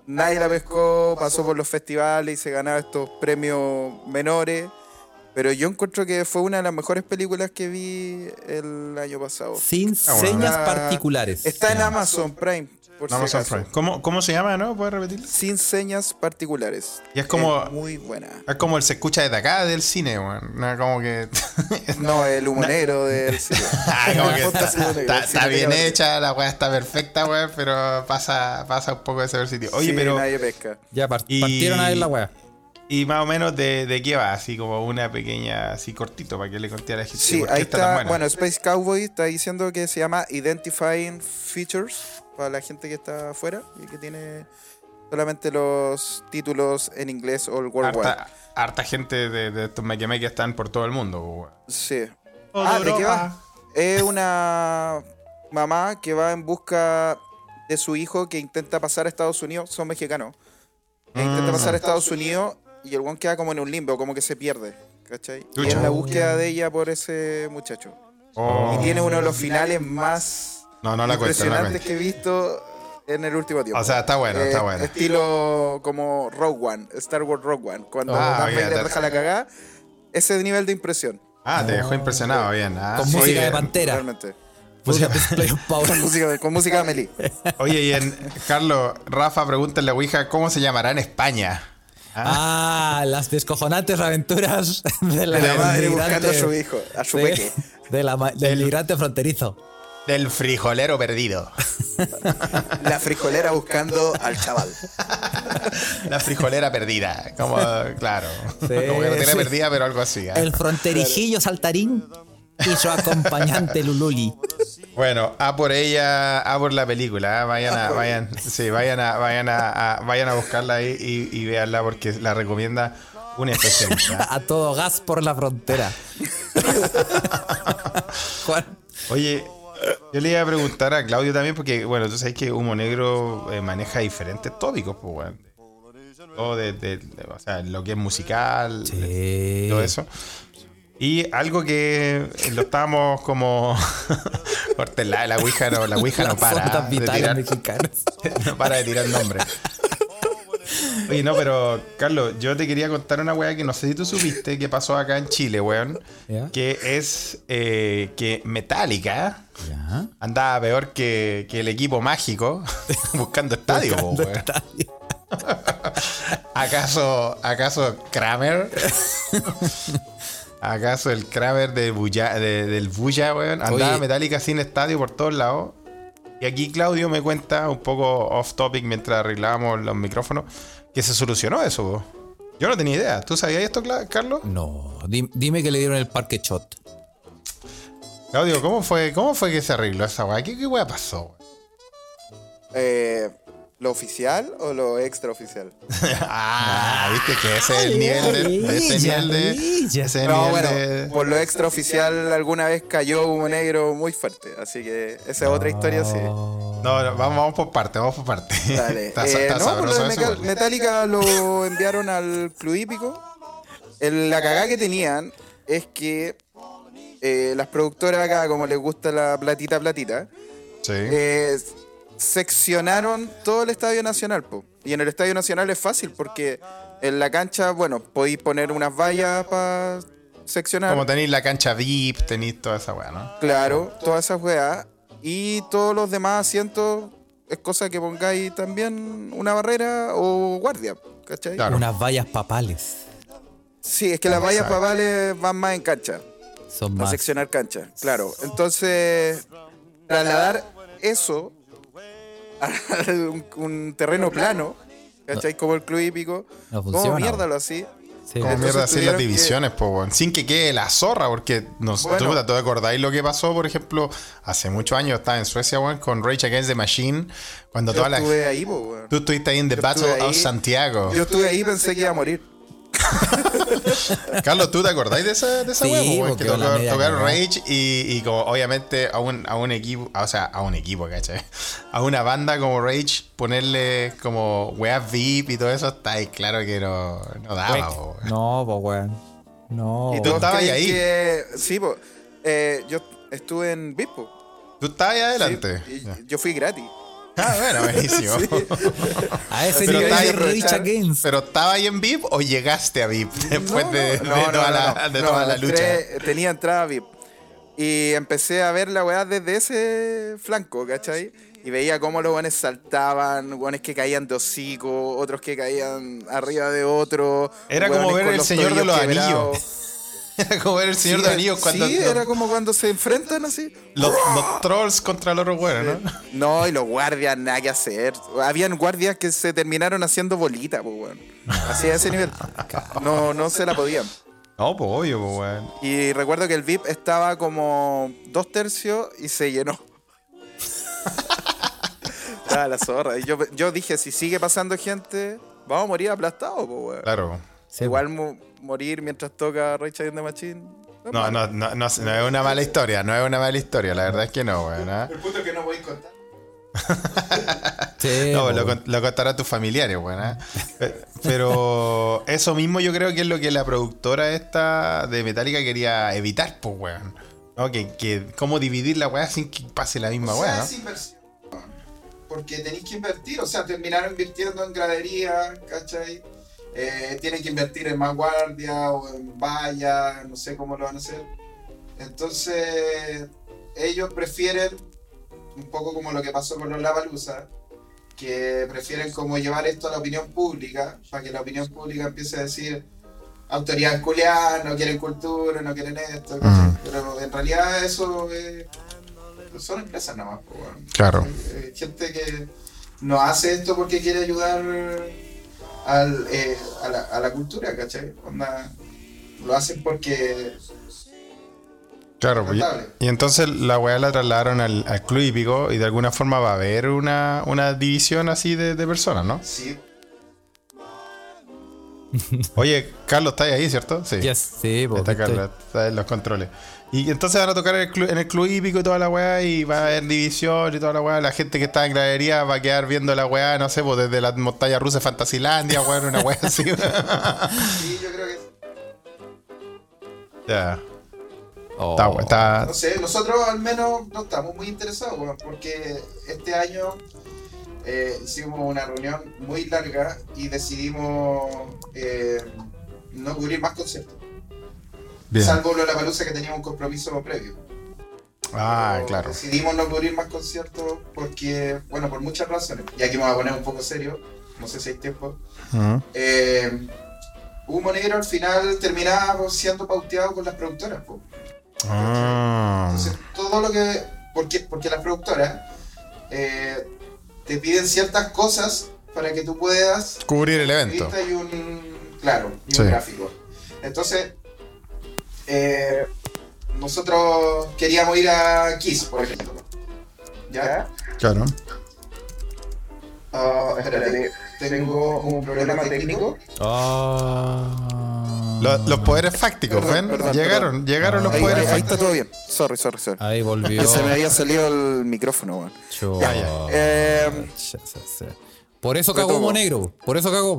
C: nadie la pescó, pasó por los festivales y se ganaba estos premios menores. Pero yo encuentro que fue una de las mejores películas que vi el año pasado.
B: Sin
A: Ah, bueno.
B: señas
C: Está-
B: particulares.
C: Está en. Amazon Prime, por si
A: Amazon
C: acaso.
A: Prime. ¿Cómo, ¿Cómo se llama, no? ¿Puedes repetirlo?
C: Sin señas particulares.
A: Y es como-
C: muy buena.
A: Es como el se escucha desde acá del cine, weón. No, como que.
C: No, el humo negro del cine.
A: Ah, como que está, está- está bien hecha, la weá está perfecta, weón, pero pasa, pasa un poco de ese sitio. Oye,
C: Sí,
A: pero.
C: nadie pesca.
B: Ya par-
A: Y-
B: partieron a ver la weá.
A: Y más o menos de, de qué va, así como una pequeña, así cortito, para que le conté a la gente.
C: Sí,
A: por qué
C: ahí
A: tan
C: está.
A: buena.
C: Bueno, Space Cowboy está diciendo que se llama Identifying Features para la gente que está afuera y que tiene solamente los títulos en inglés o el worldwide.
A: harta, harta gente de, de estos meque que están por todo el mundo.
C: Sí. Ah, ¿de qué va? Es una mamá que va en busca de su hijo que intenta pasar a Estados Unidos. Son mexicanos. Que intenta
A: Mm.
C: pasar a Estados Unidos y el one queda como en un limbo, como que se pierde. ¿Cachai? Y es la búsqueda de ella por ese muchacho.
A: Oh.
C: Y tiene uno de los finales más
A: No, no la cuento, no la
C: impresionantes
A: cuento.
C: que he visto en el último tiempo.
A: O sea, está bueno, está
C: Eh,
A: bueno.
C: Estilo como Rogue One, Star Wars Rogue One. Cuando
A: Ah,
C: Darth Vader deja la cagada, ese nivel de impresión.
A: Ah, te dejó impresionado, bien. Ah,
B: Con
A: sí,
B: música de
A: bien.
B: Pantera.
C: Realmente.
B: Música.
C: Con música, con música de Meli.
A: Oye, y en Carlos, Rafa pregunta en la Ouija cómo se llamará en España.
B: Ah, las descojonantes aventuras de la,
C: De la
B: del
C: madre buscando a su hijo, a su peque.
B: de la ma- del migrante fronterizo.
A: Del frijolero perdido.
C: La frijolera buscando al chaval.
A: La frijolera perdida. Como, claro.
B: Sí,
A: como que no tiene
B: sí.
A: perdida, pero algo así. ¿eh?
B: El fronterijillo saltarín y su acompañante Lululi.
A: Bueno, a por ella, a por la película. ¿eh? Vayan a, vayan, sí, vayan a, vayan a, a- vayan a buscarla ahí y, y veanla porque la recomienda un especialista.
B: A todo gas por la frontera. Juan.
A: Oye, yo le iba a preguntar a Claudio también, porque, bueno, tú sabes que Humo Negro eh, maneja diferentes tópicos, pues, bueno. Todo de, de- de- o sea, lo que es musical,
B: Sí.
A: todo eso. Y algo que lo estábamos como. La, la Ouija no, la Ouija no para. De tirar, no para de tirar nombres. Oye, no, pero Carlos, yo te quería contar una weá que no sé si tú supiste que pasó acá en Chile, weón. Que es eh, que Metallica andaba peor que, que el equipo mágico buscando estadio,
B: Buscando
A: weón.
B: estadio.
A: ¿Acaso, ¿Acaso Kramer? ¿Acaso el Kramer de Buya- de- del Buya, weón? Andaba
B: Oye.
A: Metallica sin estadio por todos lados. Y aquí Claudio me cuenta un poco off topic mientras arreglábamos los micrófonos que se solucionó eso. po. Yo no tenía idea. ¿Tú sabías esto, Carlos?
B: No, di- dime que le dieron el parque shot.
A: Claudio, ¿cómo fue, cómo fue que se arregló esa weá? ¿Qué, qué weá pasó?
C: Eh, ¿Lo oficial o lo extraoficial?
A: ah, viste que ese es el nivel de, ese nivel de, ese es el
C: No,
A: nivel
C: bueno,
A: de-
C: por lo extraoficial alguna vez cayó humo negro muy fuerte, así que esa es otra historia, sí.
A: No, no, vamos, vamos por parte, vamos por parte.
C: Dale.
A: está,
C: Eh,
A: está
C: no, por lo de
A: eso.
C: Metallica lo enviaron al club hípico. El- la cagada que tenían es que eh, las productoras acá, como les gusta la platita platita,
A: Sí.
C: eh, seccionaron todo el Estadio Nacional. po. Y en el Estadio Nacional es fácil porque en la cancha, bueno, podéis poner unas vallas para seccionar.
A: Como tenéis la cancha VIP, tenéis toda esa weá, ¿no?
C: Claro, todas esas weas. Y todos los demás asientos es cosa que pongáis también una barrera o guardia, ¿cachai?
A: Claro.
B: Unas vallas papales.
C: Sí, es que las vallas papales van más en cancha,
B: Son
C: para
B: más.
C: seccionar cancha, claro. Entonces, trasladar eso a un, un terreno plano, ¿cachai? Como el club hípico,
B: No
C: como
B: funciona,
C: mierda
B: weón.
C: lo así.
B: Sí.
A: Como mierda así las
C: que-
A: divisiones, po, weón. Sin que quede la zorra, porque nos,
C: Bueno.
A: tú, puta, ¿tú acordáis lo que pasó, por ejemplo, hace muchos años estaba en Suecia, con Rage Against the Machine, cuando
C: Yo
A: toda la
C: estuve ahí, po.
A: Tú estuviste ahí en The
C: Yo
A: Battle of
C: ahí.
A: Santiago.
C: Yo estuve ahí y pensé que iba a morir.
A: Carlos, ¿tú te acordáis de esa, de esa
B: Sí, porque
A: Que tocaron. Rage y, y como obviamente a un, a un equipo, o sea, a un equipo, ¿cachai? A una banda como Rage, ponerle como weas VIP y todo eso, está ahí claro que no, no daba, po, weón.
B: No, pues weón. No.
C: Y
A: tú estabas ahí.
C: que- sí, po. Eh, yo estuve en VIP, po.
A: Tú estabas ahí
C: Sí,
A: adelante.
C: yo fui gratis.
A: Ah, bueno, buenísimo.
B: A ese
A: Pero
B: nivel
A: está
B: de
C: aprovechar-
B: Against.
A: ¿Pero estaba ahí en VIP o llegaste a VIP después
C: No,
A: de,
C: no,
A: de
C: no,
A: toda, la,
C: no.
A: de
C: No,
A: toda la lucha?
C: entré- tenía entrada VIP. Y empecé a ver la weá desde ese flanco, ¿cachai? Y veía cómo los guanes saltaban, guanes que caían de hocico, otros que caían arriba de otro.
A: Era como ver El Señor de los Anillos. Era como ver el Señor
C: Sí,
A: de los Anillos cuando
C: Sí, era como cuando se enfrentan así.
A: los- los trolls contra los otros güeyes, ¿no?
C: No, y los guardias, nada que hacer. Habían guardias que se terminaron haciendo bolita, pues, weón. Así a ese nivel. No, no se la podían.
A: No, pues obvio, pues weón.
C: Y recuerdo que el VIP estaba como dos tercios y se llenó. Estaba la zorra. Y yo, yo dije, si sigue pasando gente, vamos a morir aplastados, pues, weón.
A: Claro.
B: Sí,
C: Igual morir mientras toca Rage Against the Machine.
A: No, no, no, no, no es una mala historia, no es una mala historia, la verdad es que no, weón. ¿ah?
C: El punto es que no voy a contar.
B: Sí,
A: No,
B: po,
A: lo, lo contará a tus familiares, weón. ¿ah? Eh, Pero eso mismo yo creo que es lo que la productora esta de Metallica quería evitar, pues, weón. ¿No? Que, que cómo dividir la weá sin que pase la misma
C: O sea,
A: weá, ¿no?
C: es inversión. Porque tenéis que invertir, o sea, terminaron invirtiendo en gradería, ¿cachai? Eh, tienen que invertir en más guardia o en valla, no sé cómo lo van a hacer. Entonces, ellos prefieren, un poco como lo que pasó con los Lavalusa, que prefieren como llevar esto a la opinión pública, para que la opinión pública empiece a decir autoridades culiadas, no quieren cultura, no quieren esto.
A: Mm.
C: pero en realidad eso es son empresas nada más. weón.
A: Claro.
C: Eh, gente que no hace esto porque quiere ayudar al, eh, a, la, a la cultura, ¿cachai? Onda, lo hacen porque
A: Claro, y, y entonces la weá la trasladaron al, al club hípico y de alguna forma va a haber una, una división así de, de personas, ¿no?
C: sí,
A: Oye, Carlos, ¿estás ahí, cierto? Sí.
B: Yes, sí, po,
A: Está
B: estoy.
A: Carlos, está en los controles. Y entonces van a tocar en el, club, en el club hípico y toda la weá y va a haber división y toda la weá. La gente que está en gradería va a quedar viendo la weá, no sé, pues desde la montaña rusa de Fantasilandia, weón, una weá así.
C: sí, yo creo que
A: ya.
B: Oh.
A: Está, está-
C: No sé, nosotros al menos no estamos muy interesados, weón, porque este año eh, hicimos una reunión muy larga y decidimos eh, no cubrir más conciertos.
A: bien.
C: Salvo lo de la palusa que teníamos un compromiso previo.
A: Ah,
C: Pero
A: claro.
C: Decidimos no cubrir más conciertos porque, bueno, por muchas razones. Y aquí me voy a poner un poco serio, no sé si hay tiempo.
A: Ujú.
C: Eh, Humo Negro al final terminaba siendo pauteado con las productoras. po.
A: Ah.
C: Entonces, todo lo que. Porque, porque las productoras eh, te piden ciertas cosas para que tú puedas.
A: Cubrir el evento.
C: Y un. Claro, y
A: Sí.
C: un gráfico. Entonces, eh, nosotros queríamos ir a Kiss, por ejemplo. ¿Ya?
A: Claro.
C: Ah, espérate, tengo un problema técnico.
B: Ah.
A: Los, los poderes fácticos,
C: Perdón,
A: ¿ven?
C: perdón,
A: llegaron,
C: perdón.
A: llegaron los
C: Ahí,
A: poderes
C: ahí está
A: fácticos.
C: todo bien. Sorry, sorry, sorry.
B: Ahí volvió.
C: Se me había salido el micrófono, weón.
B: Cho-
A: Ya, ya.
C: Eh.
B: Por eso cagó. Humo Negro, por eso cagó.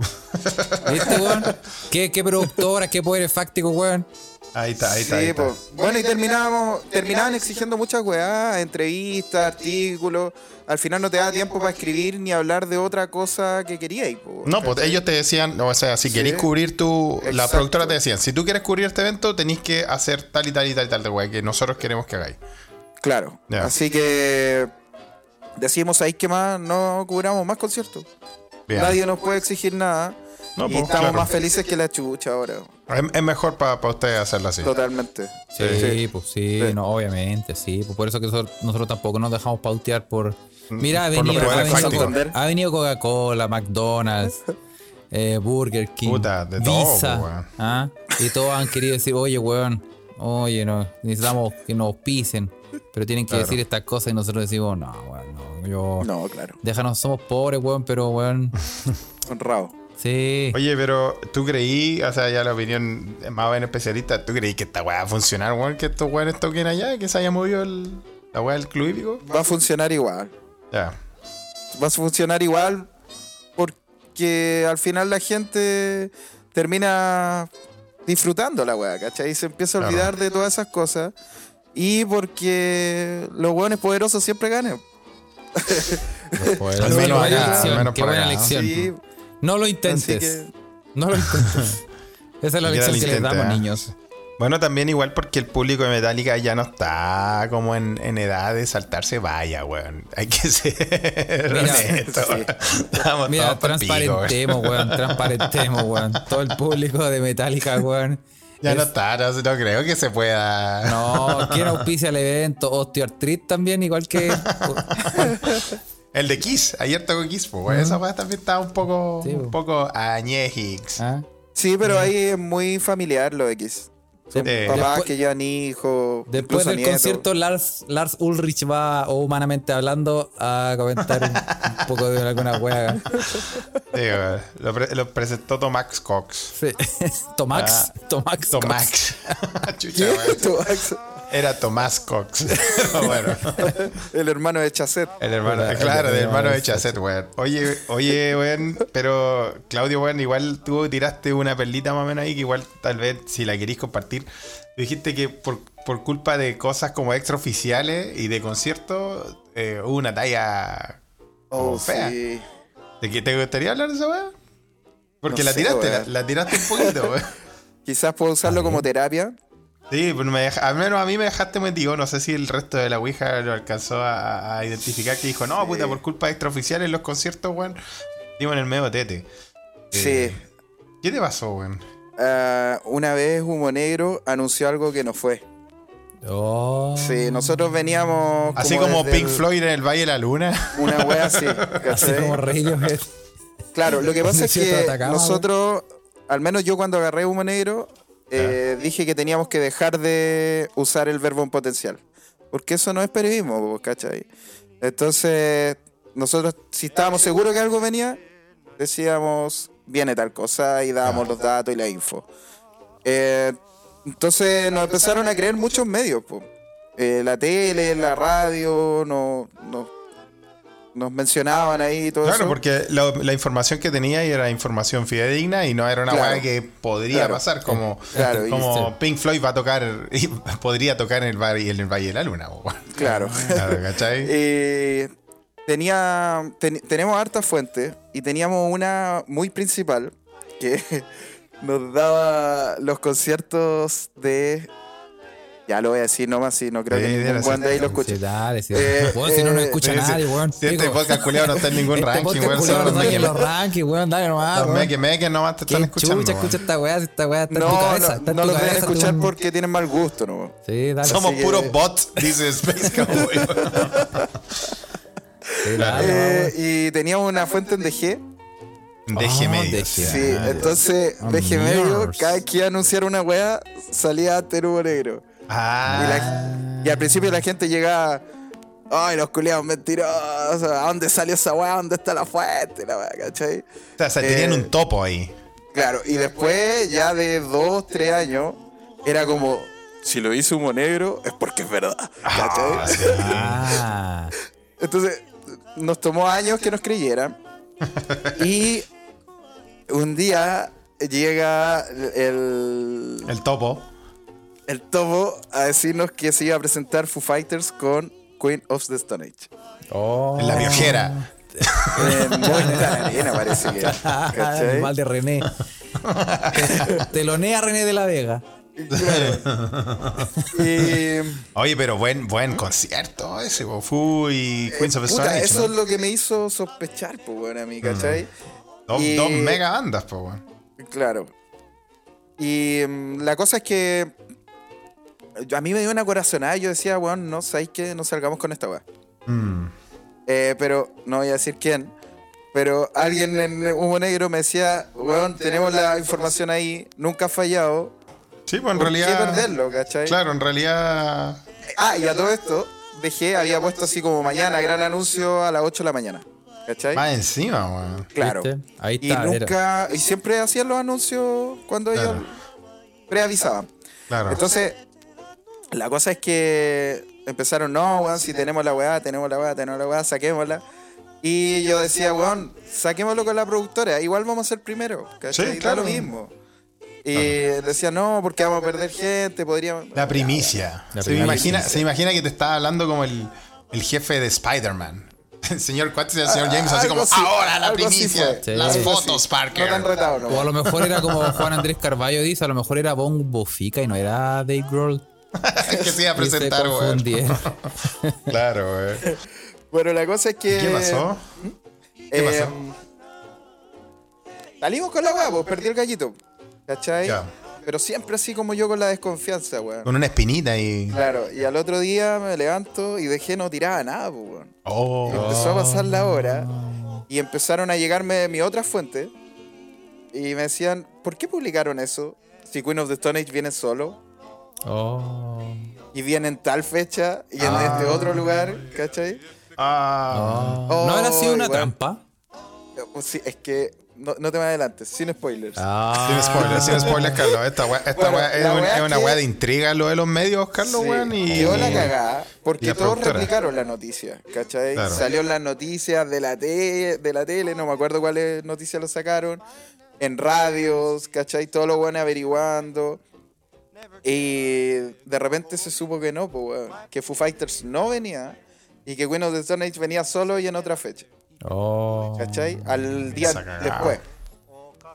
B: ¿Viste, weón? ¿Qué, qué productora, qué poderes fácticos, weón?
A: Ahí está, ahí está. ahí
C: Sí,
A: está.
C: po. Bueno, y terminábamos, terminaban exigiendo muchas weás, entrevistas, artículos. Al final no te da tiempo para escribir ni hablar de otra cosa que queríais. po.
A: No, pues ellos te decían, o sea, si
C: Sí.
A: queréis cubrir tu. La
C: Exacto.
A: productora te decían, si tú quieres cubrir este evento, tenéis que hacer tal y tal y tal y tal de weá que nosotros queremos que hagáis.
C: Claro. Así que decimos ahí que más no cubramos más conciertos.
A: Bien.
C: Nadie nos puede exigir nada.
A: No,
C: y
A: pues,
C: estamos
A: claro.
C: más felices que la chucha ahora.
A: Es, es mejor para ustedes hacerlo así.
C: Totalmente.
B: Sí, pues sí,
C: Sí.
B: no, obviamente, sí. Pues por eso que nosotros, nosotros tampoco nos dejamos pautear por. Mira, ha venido, ha
A: poderes
B: venido,
C: fácticos.
B: ha venido Coca-Cola, McDonald's, eh, Burger King,
A: Puta, de todo,
B: Visa. ¿ah? Y todos han querido decir, oye, weón, oye, no, necesitamos que nos pisen. Pero tienen que
A: Claro.
B: decir estas cosas y nosotros decimos, no, weón, no, yo.
C: No, claro.
B: Déjanos, somos pobres, weón, pero weón.
C: Honrado.
B: Sí.
A: Oye, pero tú creí, o sea, ya la opinión más o menos especialista, ¿tú creí que esta weá va a funcionar, weón? Que estos weones toquen allá, que se haya movido el, la weá del club hípico.
C: Va a funcionar igual.
A: Ya.
C: Va a funcionar igual porque al final la gente termina disfrutando la weá, ¿cachai? Y se empieza a
A: Claro.
C: olvidar de todas esas cosas. Y porque los hueones poderosos siempre ganan.
A: Al menos acá, al menos
B: qué
A: por
B: buena
A: acá.
B: elección.
C: Sí,
B: No lo intentes.
C: que
B: No lo intentes. Esa es la lección que les damos, niños.
A: Bueno, también igual porque el público de Metallica ya no está como en, en edad de saltarse vaya, weón. Hay que ser
B: Mira,
A: honestos.
C: sí.
A: Estamos
B: Mira,
A: todos pa'l pico, weón.
B: transparentemos, weón. Transparentemos, weón. Todo el público de Metallica, weón.
A: Ya no
B: es-
A: está, no, no creo que se pueda.
B: No, ¿quién auspicia el evento? Osteoartritis también, igual que.
A: El de Kiss, ayer tocó Kiss, pues. Esa weá también estaba un poco,
B: Sí,
A: un
B: po.
A: poco añejix.
B: ¿Ah?
C: Sí, pero ahí es muy familiar lo X. Son
A: Eh,
C: papás
B: después-
C: que llevan hijos.
B: Después del
C: nietos.
B: concierto, Lars, Lars Ulrich va, o humanamente hablando, a comentar un, un poco de alguna.
A: Sí, weón. lo, pre- lo presentó Tomax Cox.
B: Sí. Tomax. Tomax.
A: Tomax. Chucha,
C: ¿Qué?
A: Era Tomás Cox. Bueno.
C: El hermano de Chasset.
A: El hermano,
B: El-
A: claro,
B: el
A: el hermano de Chasset, weón. Oye, oye, weón, pero Claudio, weón, igual tú tiraste una perlita más o menos ahí que igual tal vez si la querís compartir. Dijiste que por, por culpa de cosas como extraoficiales y de conciertos eh, hubo una talla
C: Oh,
A: fea.
C: sí.
A: ¿De qué te gustaría hablar de esa weón? Porque
C: No
A: la
C: sé,
A: tiraste, la, la tiraste un poquito, weón.
C: Quizás puedo usarlo como terapia.
A: Sí, pero me deja- al menos a mí me dejaste metido. No sé si el resto de la Ouija lo alcanzó a, a identificar. Que dijo, no, puta, por culpa de extraoficiales los conciertos, weón. Dimos en el medio tete.
C: Sí.
A: Eh, ¿Qué te pasó, weón?
C: Ah, una vez Humo Negro anunció algo que no fue.
B: Oh.
C: Sí, nosotros veníamos.
A: Así como Pink
C: el-
A: Floyd en el Valle de la Luna.
C: Una wea así.
B: Así como Radiohead.
C: Claro, lo que pasa es que nosotros, al menos yo cuando agarré Humo Negro, eh, dije que teníamos que dejar de usar el verbo en potencial. Porque eso no es periodismo, ¿cachai? Entonces, nosotros, si estábamos seguros que algo venía, decíamos, viene tal cosa y dábamos los datos y la info. Eh, entonces nos empezaron a creer muchos medios. Eh, la tele, la radio, no, no- nos mencionaban ahí y todo
A: Claro,
C: eso.
A: porque la, la información que tenía era información fidedigna y no era una
C: Claro.
A: que podría
C: Claro.
A: pasar. Como,
C: Claro, y-
A: como Pink Floyd va a tocar, y podría tocar en el, Valle- en el Valle de la Luna.
C: Claro.
A: Claro, ¿cachai?
C: Eh, tenía, ten- tenemos hartas fuentes y teníamos una muy principal que nos daba los conciertos de... Ya lo voy a decir nomás, si no creo
A: Sí,
C: que ningún buen de ahí lo
B: Sí,
C: escuche.
B: dale, sí.
C: Eh,
B: si no nos
C: eh,
B: escucha
A: sí.
B: nadie, weón.
A: Si este podcast culiado no está en ningún
B: este
A: ranking, weón. Solo
B: no en
A: meques.
B: los rankings, weón. Dale nomás,
A: Los
B: weón.
A: meques, meques nomás te están
B: ¿Qué
A: escuchando.
B: chucha escucha esta weá? Si esta weá está en tu
C: No,
B: cabeza.
C: no, no deben
B: cabeza,
C: escuchar porque tienen mal gusto, ¿no?
B: Sí, dale.
A: Somos puros bots, dice Space Cowboy.
C: Eh, y teníamos una fuente en DG.
A: Deje
B: Oh,
A: medio.
C: Sí, entonces DG medio, cada vez que iba a anunciar una weá, salía Terubo Negro. Y,
A: Ah,
C: la- y al principio la gente llegaba, ay, los culiados mentirosos, ¿a dónde salió esa weá? ¿Dónde está la fuente? La weá, ¿cachai?
A: o sea, se tenían
C: eh,
A: un topo ahí.
C: Claro, y después, ya de dos, tres años, era como, si lo hizo Humo Negro, es porque es verdad.
A: Ah.
C: Entonces, nos tomó años que nos creyeran. y un día llega el,
A: El topo.
C: El topo a decirnos que se iba a presentar Foo Fighters con Queen of the Stone Age.
B: Oh.
A: En la viojera.
C: En Movistar Arena parece que. ¿cachai?
B: mal de René. Te- Telonea René de la Vega.
C: Y,
A: Oye, pero buen, buen concierto ese, po. Fu y Queens of
C: puta,
A: Stone Age,
C: eso
A: ¿no?
C: es lo que me hizo sospechar, pues, bueno, a mí, ¿cachai?
A: Dos,
C: y-
A: dos mega bandas, po, weón.
C: Claro. Y mm, la cosa es que a mí me dio una corazonada. Yo decía, weón, no sabéis que no salgamos con esta weá.
A: Mm.
C: Eh, pero no voy a decir quién. Pero alguien en Humo Negro me decía, weón, tenemos la información ahí, nunca ha fallado.
A: Sí, pues en
C: ¿Por
A: realidad.
C: qué perderlo, cachai?
A: Claro, en realidad.
C: Ah, y a todo esto, DG había puesto así como mañana, gran anuncio a las 8 de la mañana. ¿Cachai?
A: Más encima, weón.
C: Claro.
B: ¿Viste? Ahí
C: Y
B: está. era.
C: nunca, y siempre hacían los anuncios cuando
A: Claro.
C: ellos preavisaban.
A: Claro.
C: Entonces, la cosa es que empezaron, no, weón, si tenemos la weá, tenemos la weá, tenemos la weá, saquémosla. Y yo decía, weón, saquémoslo con la productora, igual vamos a ser primero, ¿cachai?
A: Sí,
C: Da
A: claro.
C: lo mismo. Y decía, no, porque vamos a perder gente, podríamos...
A: La primicia.
B: La
A: se, imagina,
B: primicia.
A: se imagina que te estaba hablando como el, el jefe de Spider-Man. El señor Quatz y el señor James, así
C: Ah,
A: como, ahora la primicia.
B: Sí.
A: Las fotos,
C: No
A: Parker.
C: tan retado, no.
B: O a lo mejor era como Juan Andrés Carballo dice, a lo mejor era Bon Bofica y no era Dave Grohl.
A: Que se iba a
B: Y se
A: presentar, weón.
B: confundieron.
A: Claro, weón.
C: Bueno, la cosa es que...
A: ¿Qué pasó? ¿Qué
C: eh,
A: pasó?
C: Salimos con la weá, pues perdí el gallito. ¿Cachai?
A: Ya.
C: Pero siempre así como yo con la desconfianza, weón.
A: Con una espinita y.
C: Claro, y al otro día me levanto y dejé no tiraba nada, pues, weón. Y
A: Oh.
C: empezó a pasar la hora y empezaron a llegarme mi otra fuente y me decían, ¿por qué publicaron eso? Si Queen of the Stone Age viene solo
B: Oh.
C: y viene en tal fecha y en
A: Ah.
C: este otro lugar, ¿cachai?
A: Ah.
B: Oh. ¿No habrá sido una
C: igual.
B: trampa?
C: Pues sí, es que no, no te me adelantes, sin spoilers.
B: Ah.
A: Sin spoilers, sin spoilers, Carlos. Esta weá, esta
C: Bueno,
A: weá es, una
C: que-
A: weá de intriga lo de los medios, Carlos,
C: Sí,
A: weón. Y.
C: Quedó la cagada, porque
A: la
C: todos
A: productora.
C: replicaron la noticia, ¿cachai?
A: Claro.
C: Salió en las noticias de la, te- de la tele, no me acuerdo cuáles noticias lo sacaron, en radios, ¿cachai? Todos los buenos averiguando. Y de repente se supo que no, pues, weón, que Foo Fighters no venía y que Queen of the Stone Age venía solo y en otra fecha,
B: Oh.
C: ¿cachai? Al día después.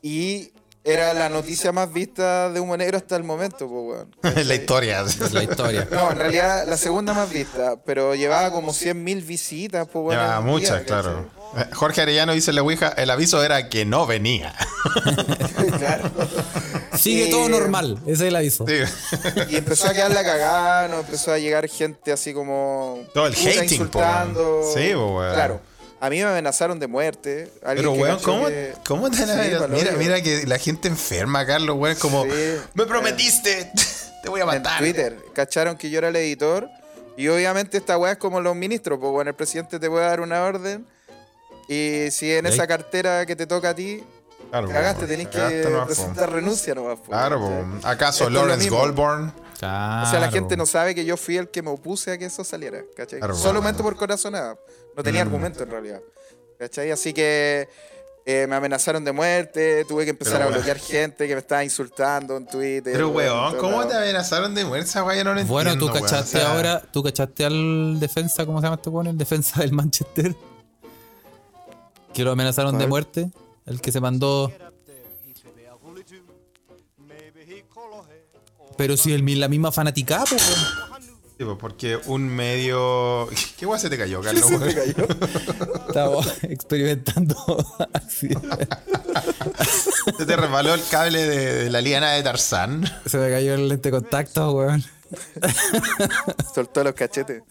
C: Y era la noticia más vista de Humo Negro hasta el momento, pues, weón.
A: la historia.
B: La historia.
C: No, en realidad la segunda más vista, pero llevaba como 100.000 visitas. Pues, bueno,
A: Llevaba muchas, claro. Jorge Arellano dice en la Ouija, el aviso era que no venía.
C: claro.
B: Sigue
C: Y-
B: todo normal. Ese es el aviso.
A: Sí.
C: Y empezó a quedar la cagada, nos empezó a llegar gente así como.
A: Todo el hating,
C: insultando.
A: Sí, po, weón.
C: Claro. A mí me amenazaron de muerte.
A: Pero, weón, ¿cómo,
C: que-
A: ¿cómo te la
C: Sí,
A: Mira, mira que la gente enferma, Carlos, weón. Como,
C: Sí.
A: me prometiste, te voy a
C: en
A: matar.
C: Twitter cacharon que yo era el editor. Y obviamente esta weá es como los ministros, pues bueno, el presidente te puede dar una orden. Y si en esa cartera que te toca a ti,
A: Claro,
C: cagaste,
A: weón,
C: tenés que
A: po.
C: presentar renuncia nomás. po,
A: Claro. ¿acaso
C: es
A: Lawrence. Goldborn?
B: Claro.
C: O sea, la gente no sabe que yo fui el que me opuse a que eso saliera, ¿cachai?
A: Claro,
C: Solamente
A: bueno.
C: por corazonada. No tenía
A: Mm.
C: argumento en realidad. ¿Cachai? Así que eh, me amenazaron de muerte, tuve que empezar
A: Pero,
C: a bloquear gente que me estaba insultando en Twitter.
A: Pero, weón, ¿cómo te amenazaron de muerte esa no lo
B: Bueno,
A: entiendo,
B: tú
A: weón.
B: cachaste
A: O sea,
B: ahora, tú cachaste al defensa, ¿cómo se llama este weón? El defensa del Manchester. Que lo amenazaron de muerte. El que se mandó. Pero si el, la misma fanaticada, pues,
A: sí, po, porque un medio. ¿Qué weá se te cayó, Carlos? weón?
B: Estaba experimentando accidentes.
A: Se te resbaló el cable de, de la liana de Tarzán.
B: Se me cayó el lente de contacto, weón.
C: Soltó los cachetes.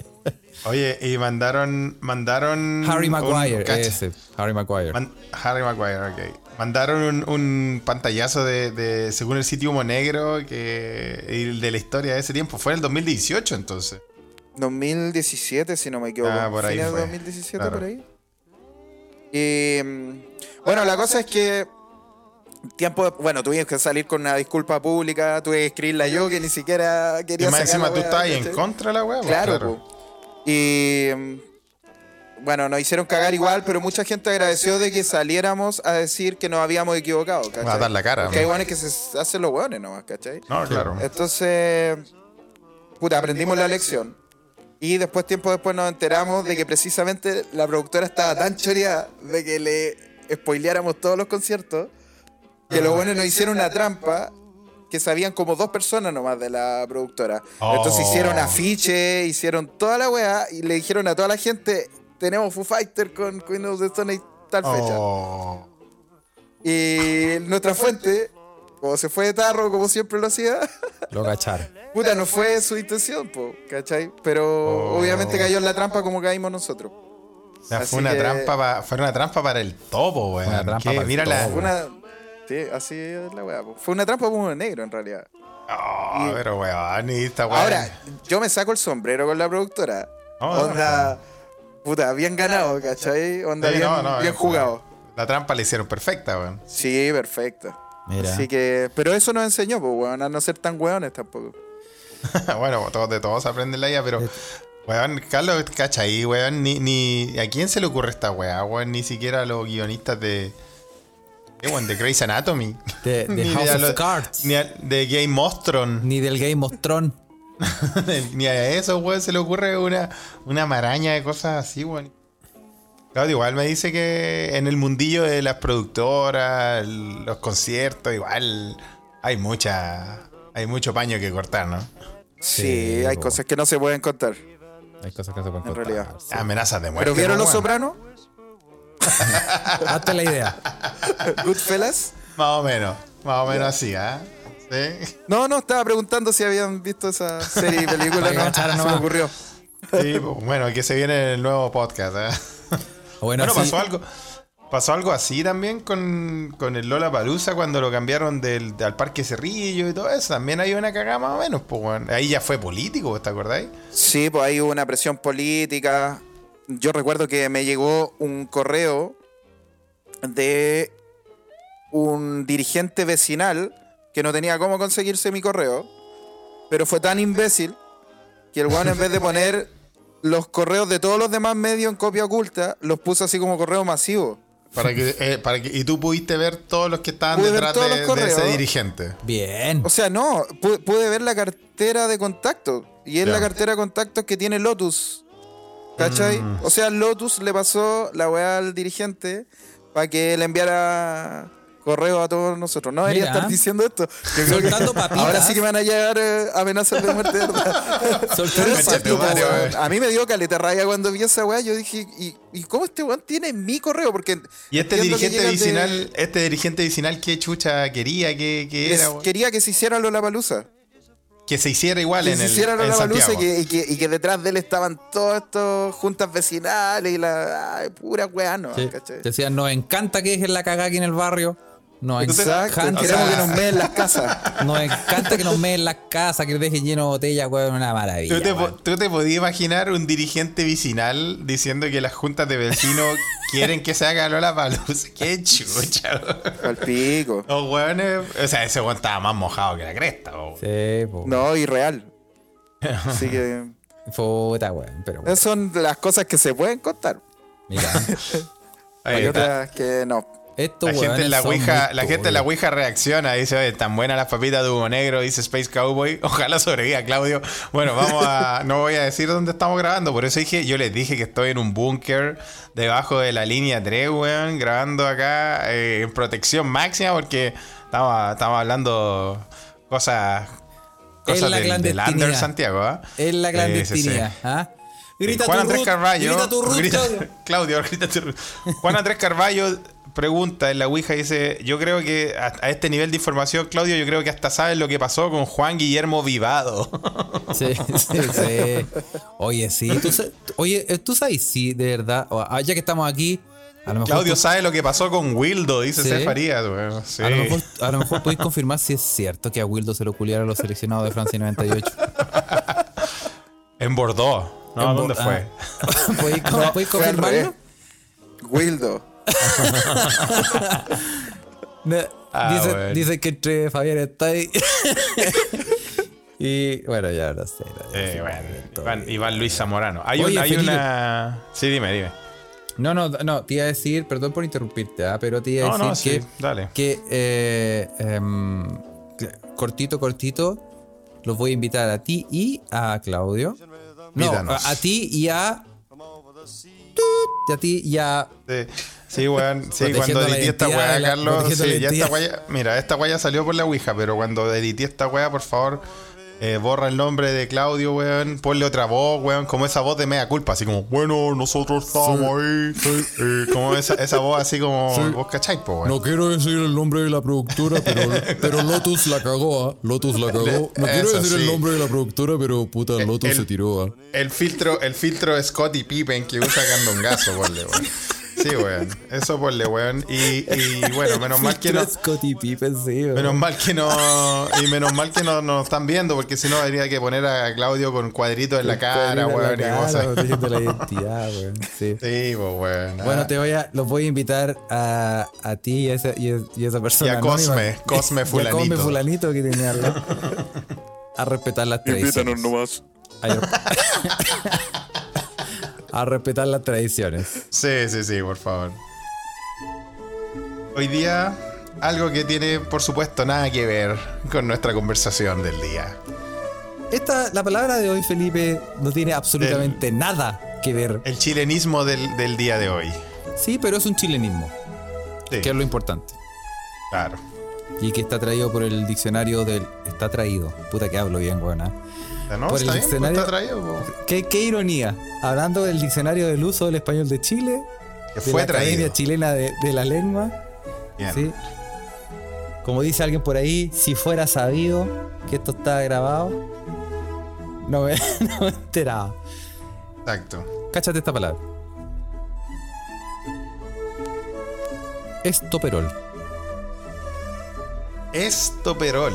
A: Oye, y mandaron. Mandaron.
B: Harry Maguire, ese. Harry Maguire.
A: Man- Harry Maguire, ok. Mandaron un, un pantallazo de, de, según el sitio Humo Negro, que de la historia de ese tiempo. Fue en el 2018, entonces.
C: 2017, si no me equivoco.
A: Ah, por ahí fue.
C: 2017,
A: Claro.
C: por ahí. Y. mm, Bueno, la cosa es que. Tiempo, bueno, tuvimos que salir con una disculpa pública, tuve que escribirla yo que ni siquiera
A: Y
C: quería
A: más
C: sacar
A: encima tú ahí en contra de la weá. pues,
C: Claro, po. Y mm, bueno, nos hicieron cagar igual, pero mucha gente agradeció de que saliéramos a decir que nos habíamos equivocado, ¿cachai?
A: a dar la cara,
C: Porque hay hueones que se hacen los hueones nomás, ¿cachai?
A: No, claro.
C: Entonces, puta, aprendimos la lección. Y después, tiempo después, nos enteramos de que precisamente la productora estaba tan choreada de que le spoileáramos todos los conciertos que los buenos nos hicieron una trampa que sabían como dos personas nomás de la productora. Entonces
A: Oh.
C: hicieron afiche, hicieron toda la weá y le dijeron a toda la gente, tenemos Foo Fighter con Queen of the Stone Age tal fecha.
A: Oh.
C: Y nuestra fuente, como se fue de tarro, como siempre lo hacía,
B: Lo cacharon.
C: puta, no fue su intención, po, ¿cachai? Pero
A: Oh.
C: obviamente cayó en la trampa como caímos nosotros.
A: O sea,
C: Así
A: fue una
C: que-
A: trampa pa- fue una trampa para el topo, weón.
B: Una trampa para el
A: mira la.
B: topo.
C: Fue una... Sí, así es la weá. Fue una trampa como un negro, en realidad.
A: Oh, pero weón, y esta weá.
C: Ahora, yo me saco el sombrero con la productora.
A: Oh,
C: Onda, puta, bien ganado, ¿cachai? Onda
A: Sí,
C: bien,
A: no, no,
C: bien jugado.
A: La trampa la hicieron perfecta, weón.
C: Sí, perfecto.
B: Mira.
C: Así que, pero eso nos enseñó, pues, weón, a no ser tan weones tampoco.
A: bueno, todos, de todos aprenden la IA, pero. Weón, Carlos, cacha ahí, weón. Ni, ni, ¿A quién se le ocurre esta weá, weón? Ni siquiera a los guionistas de. De Grey's Anatomy.
B: De, de
A: Ni
B: House of Cards.
A: Ni a- de Game of Thrones.
B: Ni del Game of Thrones.
A: Ni a eso, weón, se le ocurre una, una maraña de cosas así, weón. Claudio igual me dice que en el mundillo de las productoras, el- los conciertos, igual hay mucha. Hay mucho paño que cortar, ¿no?
C: Sí,
B: Sí,
C: hay cosas que no se pueden contar.
B: Hay cosas que no se pueden
C: En
B: contar.
C: realidad.
B: Sí.
A: Amenazas de muerte.
C: ¿Pero vieron Los. Sopranos?
B: Hazte la idea.
C: ¿Goodfellas?
A: Más o menos, más o menos así, ¿ah? Sí.
C: No, no, estaba preguntando si habían visto esa serie y película. No,
B: cacharan
C: se me ocurrió.
A: Sí, pues, bueno, que se viene el nuevo podcast, ¿eh?
B: Bueno,
A: Bueno,
B: sí,
A: pasó algo. Pasó algo así también con, con el Lola Palusa cuando lo cambiaron del, al Parque Cerrillo y todo eso. También hay una cagada más o menos, pues, weón. Ahí ya fue político, ¿te acordáis?
C: Sí, pues ahí hubo una presión política. Yo recuerdo que me llegó un correo de un dirigente vecinal que no tenía cómo conseguirse mi correo, pero fue tan imbécil que el weón en vez de poner los correos de todos los demás medios en copia oculta, los puso así como correo masivo.
A: Para que, eh, para que, y tú pudiste ver todos los que estaban
C: Pude
A: detrás
C: todos
A: de,
C: los
A: de ese dirigente.
B: Bien.
C: O sea, no, pu- pude ver la cartera de contacto. Y es la cartera de contactos que tiene Lotus. ¿Cachai?
A: Mm.
C: O sea, Lotus le pasó la weá al dirigente para que le enviara correo a todos nosotros. No debería estar diciendo esto. Yo creo que
B: Soltando papitas.
C: ahora sí que me van a llegar eh, amenazas de muerte, de ¿verdad?
B: Soltando
C: weón. A mí me dio caleta raya cuando vi esa weá. Yo dije, ¿y, y cómo este weón tiene mi correo? Porque
A: Y este dirigente
C: llegan de-
A: vecinal, este dirigente vecinal, ¿qué chucha quería que, que
C: les
A: era? weón?
C: quería que se hiciera la palusa.
A: Que se hiciera igual
C: que
A: en,
C: se
A: el,
C: hiciera
A: en
C: y
A: Santiago.
C: que, y, que, y que detrás de él estaban todas estas juntas vecinales y la ay, pura weá, ¿no?
B: Decían, nos encanta que dejen la cagada aquí en el barrio. Nos
C: Exacto,
B: encanta,
C: queremos que nos meen las casas.
B: nos encanta que nos meen las casas, que dejen lleno de botellas, weón, una maravilla.
A: ¿Tú te, po-
B: weón.
A: tú te podías imaginar un dirigente vecinal diciendo que las juntas de vecinos quieren que se haga Lola Palusa? ¡Qué chucha! weón.
C: Al pico.
A: Los weones. O sea, ese weón estaba más mojado que la cresta, weón.
B: Sí, po.
C: No, irreal. Así que
B: Puta, weón, pero
C: esas son las cosas que se pueden contar.
B: mira,
C: Hay otras que no.
B: Estos
A: La gente, en la, ouija, la gente en la. Ouija reacciona, dice, oye, tan buenas las papitas de humo negro, dice Space Cowboy. Ojalá sobreviva, Claudio. Bueno, vamos a. No voy a decir dónde estamos grabando, por eso dije, yo les dije que estoy en un búnker debajo de la línea 3, weón, grabando acá eh, en protección máxima, porque estamos, estamos hablando cosas. Cosas
B: la
A: del, del
B: clandestinidad.
A: Under Santiago, ¿ah?
B: Es la clandestinidad. ¿ah? Grita
A: Juan Andrés Carballo.
B: grita tu Claudio.
A: Grita tu. Juan Andrés Carballo pregunta en la Ouija, dice, yo creo que a, a este nivel de información, Claudio, yo creo que hasta sabes lo que pasó con Juan Guillermo Vivado.
B: Sí, sí, sí. Oye, sí. ¿Tú, sa- oye, eh, tú sabes, sí, de verdad. ah, ya que estamos aquí, a lo mejor.
A: Claudio
B: tú-
A: sabe lo que pasó con Wildo, dice
B: Sí.
A: Sí.
B: a, lo mejor, a lo mejor podéis confirmar si es cierto que a Wildo se lo culiaron los seleccionados de Francia 98.
A: En Bordeaux. No,
B: En
A: ¿dónde
B: Bo-
A: fue?
B: ¿Podéis, co-
C: No,
B: podéis
C: fue al
B: confirmarlo?
C: Wildo.
B: No,
A: Ah,
B: dice,
A: bueno.
B: dice que entre Fabián está ahí. y bueno, ya no sé. no, ya
A: Eh,
B: sí,
A: bueno,
B: todo
A: Iván. Iván Luis Zamorano. Hay,
B: Oye,
A: un- hay
B: Felipe.
A: una... Sí, dime, dime.
B: No, no, no, te iba a decir, perdón por interrumpirte, ¿ah? pero te iba a
A: No,
B: decir
A: no, sí,
B: que,
A: dale.
B: que eh, em, cortito, cortito, los voy a invitar a ti y a Claudio. No, a, a ti y a. Y a ti y a.
A: Sí, sí, weón. Sí, cuando edité esta weá, Carlos. Sí, ya esta weá. Mira, esta weá salió por la Ouija, pero cuando edité esta weá, por favor, eh, borra el nombre de Claudio, weón. Ponle otra voz, weón. Como esa voz de media culpa, así como, bueno, nosotros estábamos ahí. Eh, como esa, esa voz así como, vos cachai, po, weón.
D: No quiero decir el nombre de la productora, pero, pero Lotus la cagó, ¿ah? Lotus la cagó. No quiero
A: Eso
D: decir
A: sí.
D: el nombre de la productora, pero puta, Lotus
A: el-
D: se tiró, ¿ah?
A: El filtro, el filtro Scotty Pippen que usa Candongazo, ponle, weón. Sí, weón. Eso ponle, weón. Y, y bueno, menos mal que no.
B: Scottie Pippen, sí, weón.
A: Menos mal que no. Y menos mal que no nos están viendo, porque si no habría que poner a Claudio con cuadritos en la cara, weón.
B: la
A: y
B: cara,
A: cosas.
B: protegiendo la identidad, weón. Sí.
A: Sí, pues, weón.
B: Bueno,
A: Ah.
B: te voy a, los voy a invitar a, a ti y a esa, y a- y a esa persona.
A: Y a
B: anónima.
A: Cosme, Cosme
B: Y a Cosme
A: fulanito.
B: fulanito que tenía. A respetar las tradiciones.
C: nomás.
B: A, respetar las tradiciones.
A: Sí, sí, sí, por favor. Hoy día, algo que tiene, por supuesto, nada que ver con nuestra conversación del día.
B: Esta, la palabra de hoy, Felipe, no tiene absolutamente nada que ver.
A: El chilenismo del, del día de hoy.
B: Sí, pero es un chilenismo,
A: Sí,
B: que es lo importante.
A: claro.
B: Y que está traído por el diccionario del. Está traído. Puta que hablo bien, weón.
A: ¿No?
B: Por el
A: ¿Está bien? ¿Pues
B: diccionario-
A: ¿Está traído? po?
B: ¿Qué, qué ironía. Hablando del diccionario del uso del español de Chile,
A: Que
B: de
A: fue
B: la Academia
A: traído.
B: Chilena de, de la Lengua.
A: Bien.
B: ¿sí? Como dice alguien por ahí, si fuera sabido que esto estaba grabado, no me, no me enteraba.
A: Exacto.
B: Cáchate esta palabra. Estoperol.
A: Estoperol.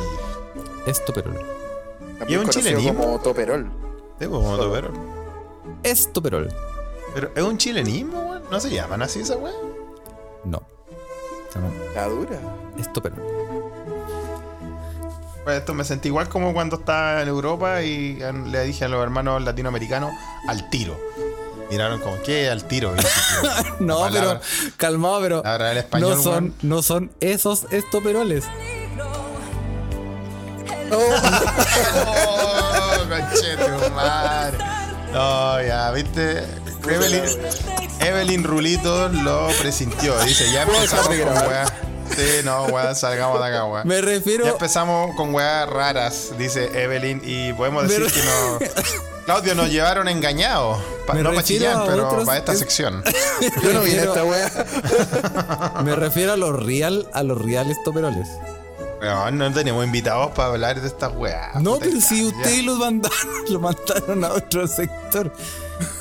B: Estoperol.
A: ¿Y
C: También
A: un chilenismo?
C: como Toperol.
A: Sí, pues, como toperol.
B: Estoperol.
A: Pero es un chilenismo, weón. ¿No se llaman así esa weón?
B: No.
C: La dura.
B: Estoperol.
A: Pues esto me sentí igual como cuando estaba en Europa y le dije a los hermanos latinoamericanos al tiro. Miraron como, ¿qué al tiro?
B: No,
A: palabra-
B: pero calmado, pero
A: Ahora el español,
B: no son,
A: weón.
B: no son esos estoperoles.
A: ¡Oh! No, ya, viste. Evelyn, Evelyn Rulito lo presintió. Dice, ya empezamos con weá. Sí, no, weá, salgamos de acá, weá.
B: Me refiero.
A: Ya empezamos con weas raras, dice Evelyn, y podemos decir que no. Claudio, nos llevaron engañados. Pa- no para
B: a
A: pero
B: otros-
A: para esta
B: es-
A: sección.
C: Yo no vi esta wea.
B: Me refiero a los real, a los real estoperoles.
A: No, no tenemos invitados para hablar de estas weas.
B: No, pero si
A: cambia.
B: ustedes los mandaron, lo mandaron a otro sector.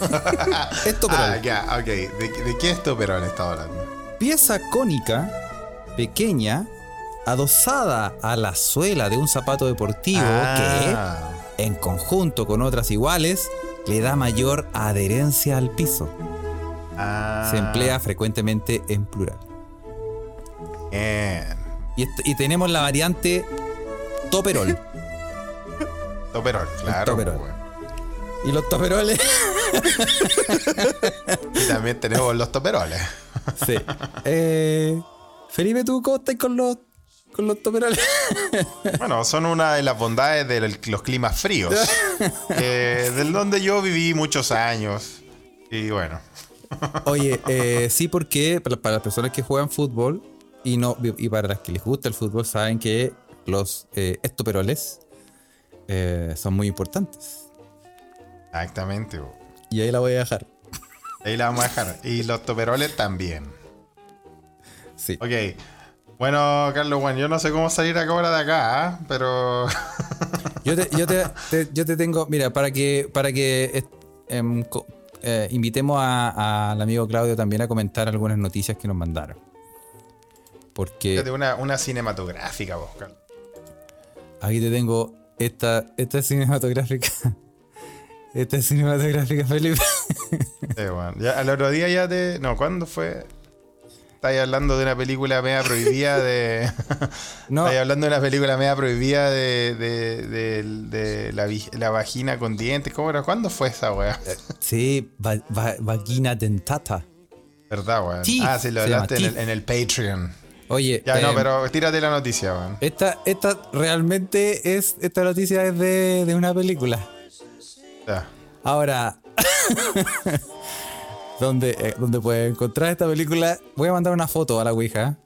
B: Estoperol.
A: Ah, ya, ok. ¿De, de qué estoperol está hablando?
B: Pieza cónica, pequeña, adosada a la suela de un zapato deportivo
A: Ah,
B: que, en conjunto con otras iguales, le da mayor adherencia al piso.
A: ah,
B: Se emplea frecuentemente en plural.
A: Bien.
B: Y, tenemos la variante toperol.
A: Toperol, claro.
B: toperol.
A: pues,
B: y los toperoles.
A: Y también tenemos los toperoles.
B: sí. Eh, Felipe, ¿tú cómo estás con los, con los toperoles?
A: Bueno, son una de las bondades de los climas fríos. eh, del donde yo viví muchos años. Y bueno.
B: Oye, eh, sí, porque para, para las personas que juegan fútbol y no y para las que les gusta el fútbol saben que los eh, estoperoles eh, son muy importantes.
A: Exactamente. bo.
B: Y ahí la voy a dejar.
A: Ahí la vamos a dejar. Y los toperoles también.
B: Sí.
A: Ok. Bueno, Carlos, bueno, yo no sé cómo salir ahora de acá, ¿ah? pero.
B: Yo te, yo te- te- yo te tengo, mira, para que, para que eh, em, eh, invitemos a- al amigo Claudio también a comentar algunas noticias que nos mandaron. Porque
A: Fíjate, una, una cinematográfica, vos, Carlos.
B: aquí te tengo esta, esta es cinematográfica. Esta es cinematográfica, Felipe.
A: Sí, bueno. Ya, al otro día ya te. No, ¿cuándo fue? Estáis hablando de una película media prohibida de.
B: No.
A: Estáis hablando de una película media prohibida de, de, de- de la, la vagina con dientes. ¿Cómo era? ¿Cuándo fue esa weá?
B: Sí, va- va- vagina dentata.
A: ¿Verdad, weón?
B: Teeth,
A: Ah, sí, lo hablaste en el, en el Patreon.
B: Oye,
A: Ya, no,
B: em,
A: pero tírate la noticia, weón.
B: esta, esta realmente es, esta noticia es de, de una película.
A: Ya.
B: Ahora, ¿dónde, eh, ¿dónde puedes encontrar esta película? Voy a mandar una foto a la Ouija.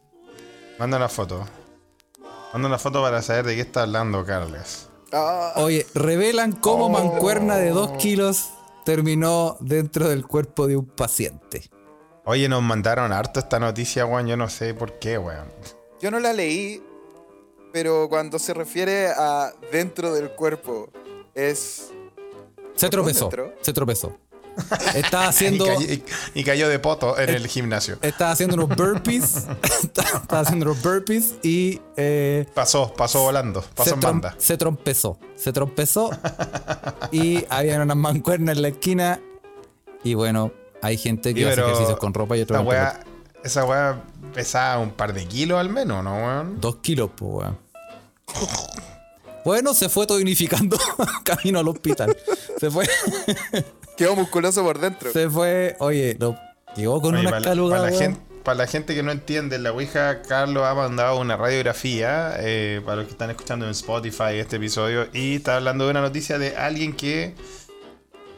A: Manda una foto. Manda una foto para saber de qué está hablando Carles.
C: Ah,
B: Oye, revelan cómo
C: Oh.
B: mancuerna de 2 kilos terminó dentro del cuerpo de un paciente.
A: Oye, nos mandaron harto esta noticia, weón. Yo no sé por qué, weón.
C: yo no la leí, pero cuando se refiere a dentro del cuerpo, es.
B: Se
C: ¿Por dónde
B: tropezó. Se tropezó. Estaba haciendo.
A: Y, cayó, y- y cayó de poto en el gimnasio.
B: Estaba haciendo unos burpees. estaba haciendo unos burpees y. eh,
A: Pasó, pasó volando, pasó
B: se,
A: en banda.
B: se trompezó. Se trompezó. y había unas mancuernas en la esquina. Y bueno, hay gente que
A: Sí,
B: hace ejercicios con ropa y en
A: weá, esa weá pesaba un par de kilos al menos, ¿no, weón?
B: Dos kilos, pues, weón. Bueno, se fue todo unificando camino al hospital. Se fue,
C: Quedó musculoso por dentro.
B: se fue, oye, lo, llegó con
A: Oye,
B: una
A: para, la-
B: caluga,
A: para la gente, para la gente que no entiende, la Ouija, Carlos ha mandado una radiografía eh, para los que están escuchando en Spotify este episodio y está hablando de una noticia de alguien que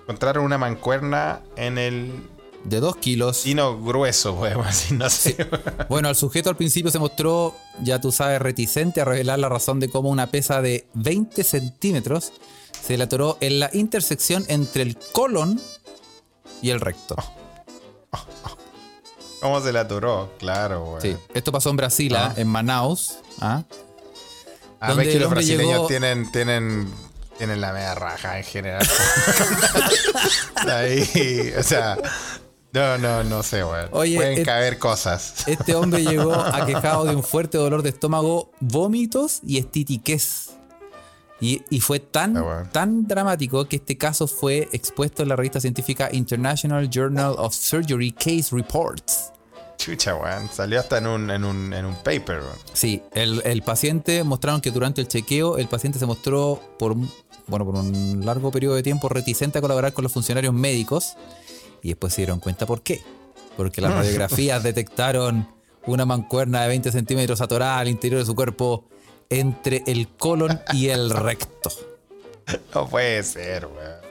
A: encontraron una mancuerna en el
B: de dos kilos.
A: sino grueso, decir, no sé.
B: Bueno, el sujeto al principio se mostró, ya tú sabes, reticente a revelar la razón de cómo una pesa de 20 centímetros se le atoró en la intersección entre el colon y el recto.
A: ¿Cómo se la atoró? Claro, weón.
B: Sí, esto pasó en Brasil, ¿ah?
A: Ah.
B: en Manaus. ¿ah?
A: Ah,
B: donde
A: ves que los brasileños
B: llegó-
A: tienen, tienen, tienen la media raja en general. Ahí, o sea, no, no, no sé, weón.
B: Oye,
A: Pueden caber cosas.
B: Este hombre llegó aquejado de un fuerte dolor de estómago, vómitos y estitiquez. Y, y fue tan,
A: Ah,
B: tan dramático que este caso fue expuesto en la revista científica International Journal of Surgery Case Reports.
A: Chucha, weón. Salió hasta en un, en un, en un paper, weón.
B: Sí, el, el paciente mostraron que durante el chequeo el paciente se mostró por, bueno, por un largo periodo de tiempo reticente a colaborar con los funcionarios médicos y después se dieron cuenta por qué. Porque las radiografías detectaron una mancuerna de 20 centímetros atorada al interior de su cuerpo entre el colon y el recto.
A: No puede ser, weón.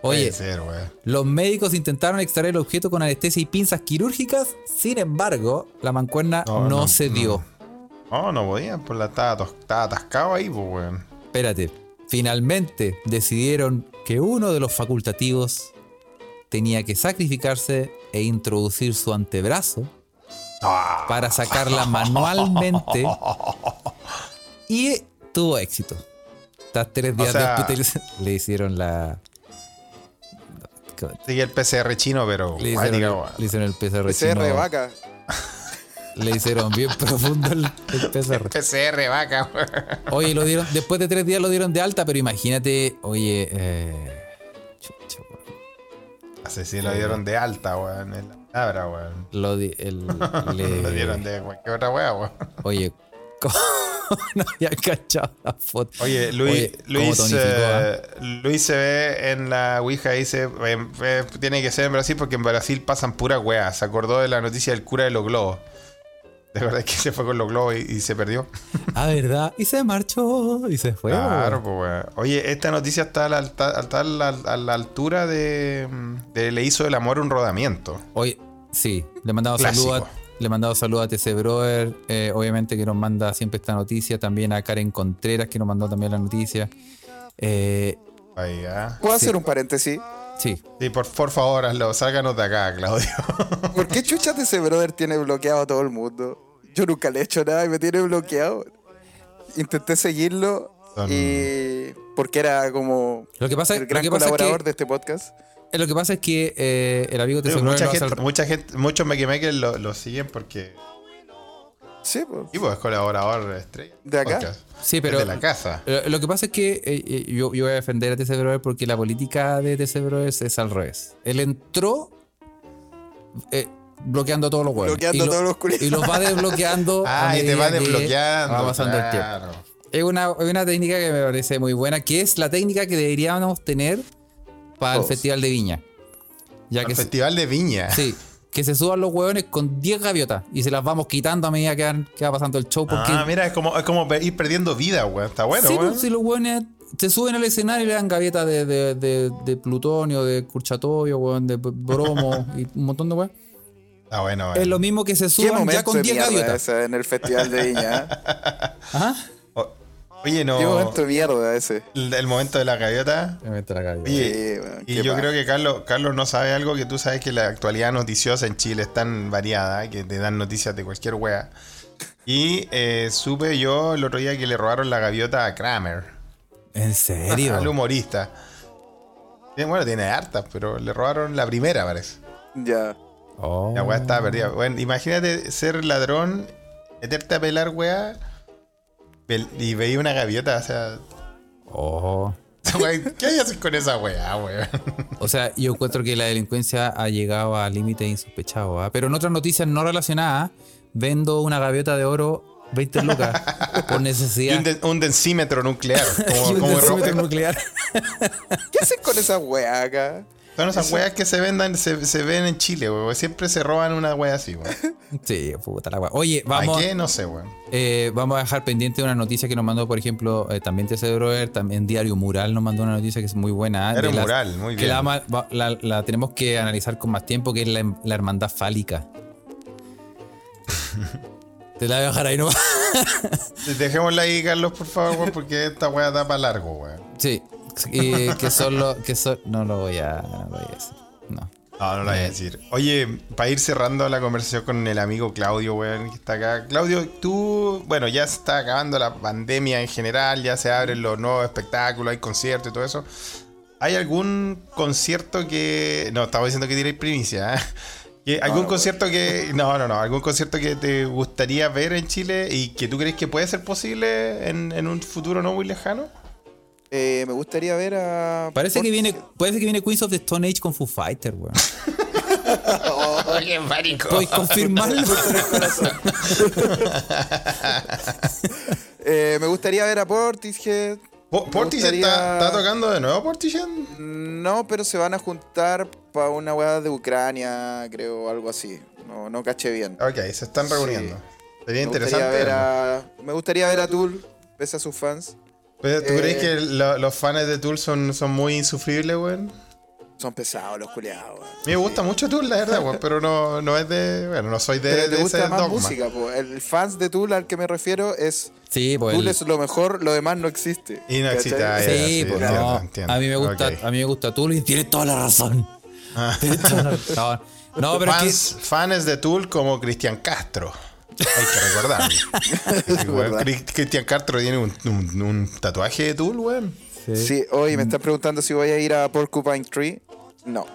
B: Oye,
A: ser,
B: los médicos intentaron extraer el objeto con anestesia y pinzas quirúrgicas, sin embargo, la mancuerna no,
A: No, no,
B: se dio.
A: No, no podían, pues la estaba, estaba atascado ahí, pues, weón.
B: Espérate. Finalmente decidieron que uno de los facultativos tenía que sacrificarse e introducir su antebrazo para sacarla manualmente y tuvo éxito. Tras tres días
A: sea-
B: de hospitalización le hicieron la...
A: sigue el PCR chino, pero.
B: Le hicieron,
A: weón.
B: le hicieron el PCR
C: PCR
B: chino.
C: vaca.
B: Le hicieron bien profundo el, el PCR.
A: PCR vaca, weón.
B: Oye, lo dieron, después de tres días lo dieron de alta, pero imagínate, oye, eh, chucha, weón.
A: Así sí lo dieron de alta, weón. En la palabra, weón.
B: Lo, di- el- le-
A: Lo dieron de cualquier otra weá, weón.
B: Oye, ¿cómo no había cachado la foto?
A: Oye, Luis,
B: Oye, ¿cómo
A: Luis,
B: tonificó,
A: eh,
B: ah?
A: Luis se ve en la Ouija y dice, eh, eh, tiene que ser en Brasil porque en Brasil pasan pura weá. Se acordó de la noticia del cura de los globos. ¿De verdad que se fue con los globos y, y se perdió?
B: Ah, ¿verdad? Y se marchó y se fue.
A: Claro, pues weón. Oye, esta noticia está a la, a la- a la altura de, de Le hizo el amor un rodamiento.
B: Oye, sí, le mandamos saludos a, le mandamos saludos a TC Brother, eh, obviamente que nos manda siempre esta noticia, también a Karen Contreras que nos mandó también la noticia. Eh,
A: Ahí, ah.
C: ¿Puedo
B: Sí.
C: hacer un paréntesis?
B: sí,
A: Sí, por, por favor, hazlo. Sálganos de acá, Claudio.
C: ¿Por qué chuchas ese brother tiene bloqueado a todo el mundo? Yo nunca le he hecho nada y me tiene bloqueado. Intenté seguirlo y porque era como
B: lo que pasa,
C: el
B: lo
C: gran
B: que pasa es
C: colaborador
B: que,
C: de este podcast.
B: eh, lo que pasa es que eh, el amigo TC Brother
A: mucha, gente,
B: al-
A: mucha gente, muchos Makers lo, lo siguen porque
C: Sí, pues.
A: y pues, es colaborador estrella.
C: De acá.
A: Podcast.
B: Sí, pero-
A: de la casa.
B: Lo, lo que pasa es que eh, yo, yo voy a defender a TC porque la política de TC Brother es al revés. Él entró eh, bloqueando todos los huevos.
C: Bloqueando a todos los culiados.
B: Y los va desbloqueando.
A: Ah, y te va
B: que
A: desbloqueando.
B: Va pasando el tiempo. Es una, es una técnica que me parece muy buena, que es la técnica que deberíamos tener para el. Festival de Viña. Ya
A: El
B: que se-
A: Festival de Viña.
B: sí, que se suban los hueones con 10 gaviotas y se las vamos quitando a medida que, van- que va pasando el show. Porque
A: Ah, mira, es como, es como ir perdiendo vida, weón. Está bueno,
B: sí,
A: weón.
B: pues, si los hueones se suben al escenario y le dan gaviotas de, de, de, de plutonio, de curchatorio, hueón, de bromo y un montón de hueón.
A: Bueno, weón.
B: Es lo mismo que se
C: ¿Qué
B: suban ya con
C: de
B: 10
C: mierda
B: gaviotas.
C: en el Festival de Viña? ¿eh?
A: O- Oye, no.
C: ¿Qué momento de mierda ese?
A: El, el momento de la gaviota.
B: Me meto la gaviota.
A: Oye,
C: Sí, weón,
A: y yo creo que Carlos, Carlos no sabe algo que tú sabes que la actualidad noticiosa en Chile es tan variada que te dan noticias de cualquier wea. Y eh, supe yo el otro día que le robaron la gaviota a Kramer,
B: ¿En serio?
A: al humorista. Bueno, tiene hartas, pero le robaron la primera, parece.
C: Ya.
B: Oh.
A: La weá estaba perdida. Bueno, imagínate ser ladrón, meterte a pelar weá y veía una gaviota, o sea.
B: Oh.
A: ¿Qué hay hacer con esa weá, weón?
B: O sea, yo encuentro que la delincuencia ha llegado a límites insospechados. ¿ah? Pero en otras noticias no relacionadas, vendo una gaviota de oro 20 lucas por necesidad.
A: un, de- un densímetro nuclear. Como,
B: un
A: como
B: densímetro nuclear.
C: ¿Qué hacen con esa weá acá?
A: Son esas weas que se vendan, se, se ven en Chile, weón. Siempre se roban una wea así, weón.
B: Sí, puta la wea. Oye,
A: ¿Para
B: vamos,
A: qué? No sé, weón.
B: eh, vamos a dejar pendiente una noticia que nos mandó, por ejemplo, eh, también TC Broder, también Diario Mural nos mandó una noticia que es muy buena. ¿ah?
A: Diario
B: las-
A: Mural, muy
B: que
A: bien.
B: la, va- la- la tenemos que analizar con más tiempo, que es la, la hermandad fálica. Te la voy a dejar ahí nomás.
A: Dejémosla ahí, Carlos, por favor, weón, porque esta wea da para largo, weón.
B: Sí, y que son los. Que son, no lo voy a, no lo voy a decir. No.
A: No, no lo voy a decir. Oye, para ir cerrando la conversación con el amigo Claudio, weón, que está acá. Claudio, tú, bueno, ya se está acabando la pandemia en general, ya se abren los nuevos espectáculos, hay conciertos y todo eso. ¿Hay algún concierto que... No, estaba diciendo que tiréis primicia, ¿eh? Que ¿Algún
C: no,
A: concierto que... No, no, no. ¿Algún concierto que te gustaría ver en Chile y que tú crees que puede ser posible en, en un futuro no muy lejano?
C: Eh, me gustaría ver a.
B: Parece que viene, parece que viene Queens of the Stone Age con Foo Fighter, weón.
A: ¡Qué marico!
B: ¿Puedes confirmarlo?
C: Eh, me gustaría ver a Portishead.
A: Po- ¿Portishead
C: gustaría-
A: está, está tocando de nuevo, Portishead?
C: No, pero se van a juntar para una weá de Ucrania, creo, algo así. No, no caché bien.
A: Ok, se están reuniendo. Sería
C: Me gustaría,
A: interesante.
C: ver a, me gustaría ver a Tool, pese a sus fans.
A: Pero, ¿Tú
C: eh,
A: crees que lo- los fans de Tool son, son muy insufribles, weón?
C: Son pesados los culiados. weón.
A: A mí me gusta mucho Tool, la verdad, weón, pero no, no es de. Bueno, no soy de,
C: Pero
A: de
C: te gusta
A: ese
C: más
A: dogma.
C: música, po. El fans de Tool al que me refiero es.
B: Sí, pues.
C: Tool
B: el-
C: es lo mejor, lo demás no existe.
A: Y no existe, ah.
B: Sí,
A: sí,
B: pues no.
A: entiendo.
B: A mí me gusta,
A: Ok.
B: a mí me gusta Tool y tiene toda la razón.
A: Ah.
B: Tiene toda la razón. No, no, pero
A: fans, fans de Tool como Cristian Castro. Hay que recordarlo. Cristian Castro tiene un, un- un tatuaje de Tool, weón.
C: Sí, hoy me están preguntando si voy a ir a Porcupine Tree. No.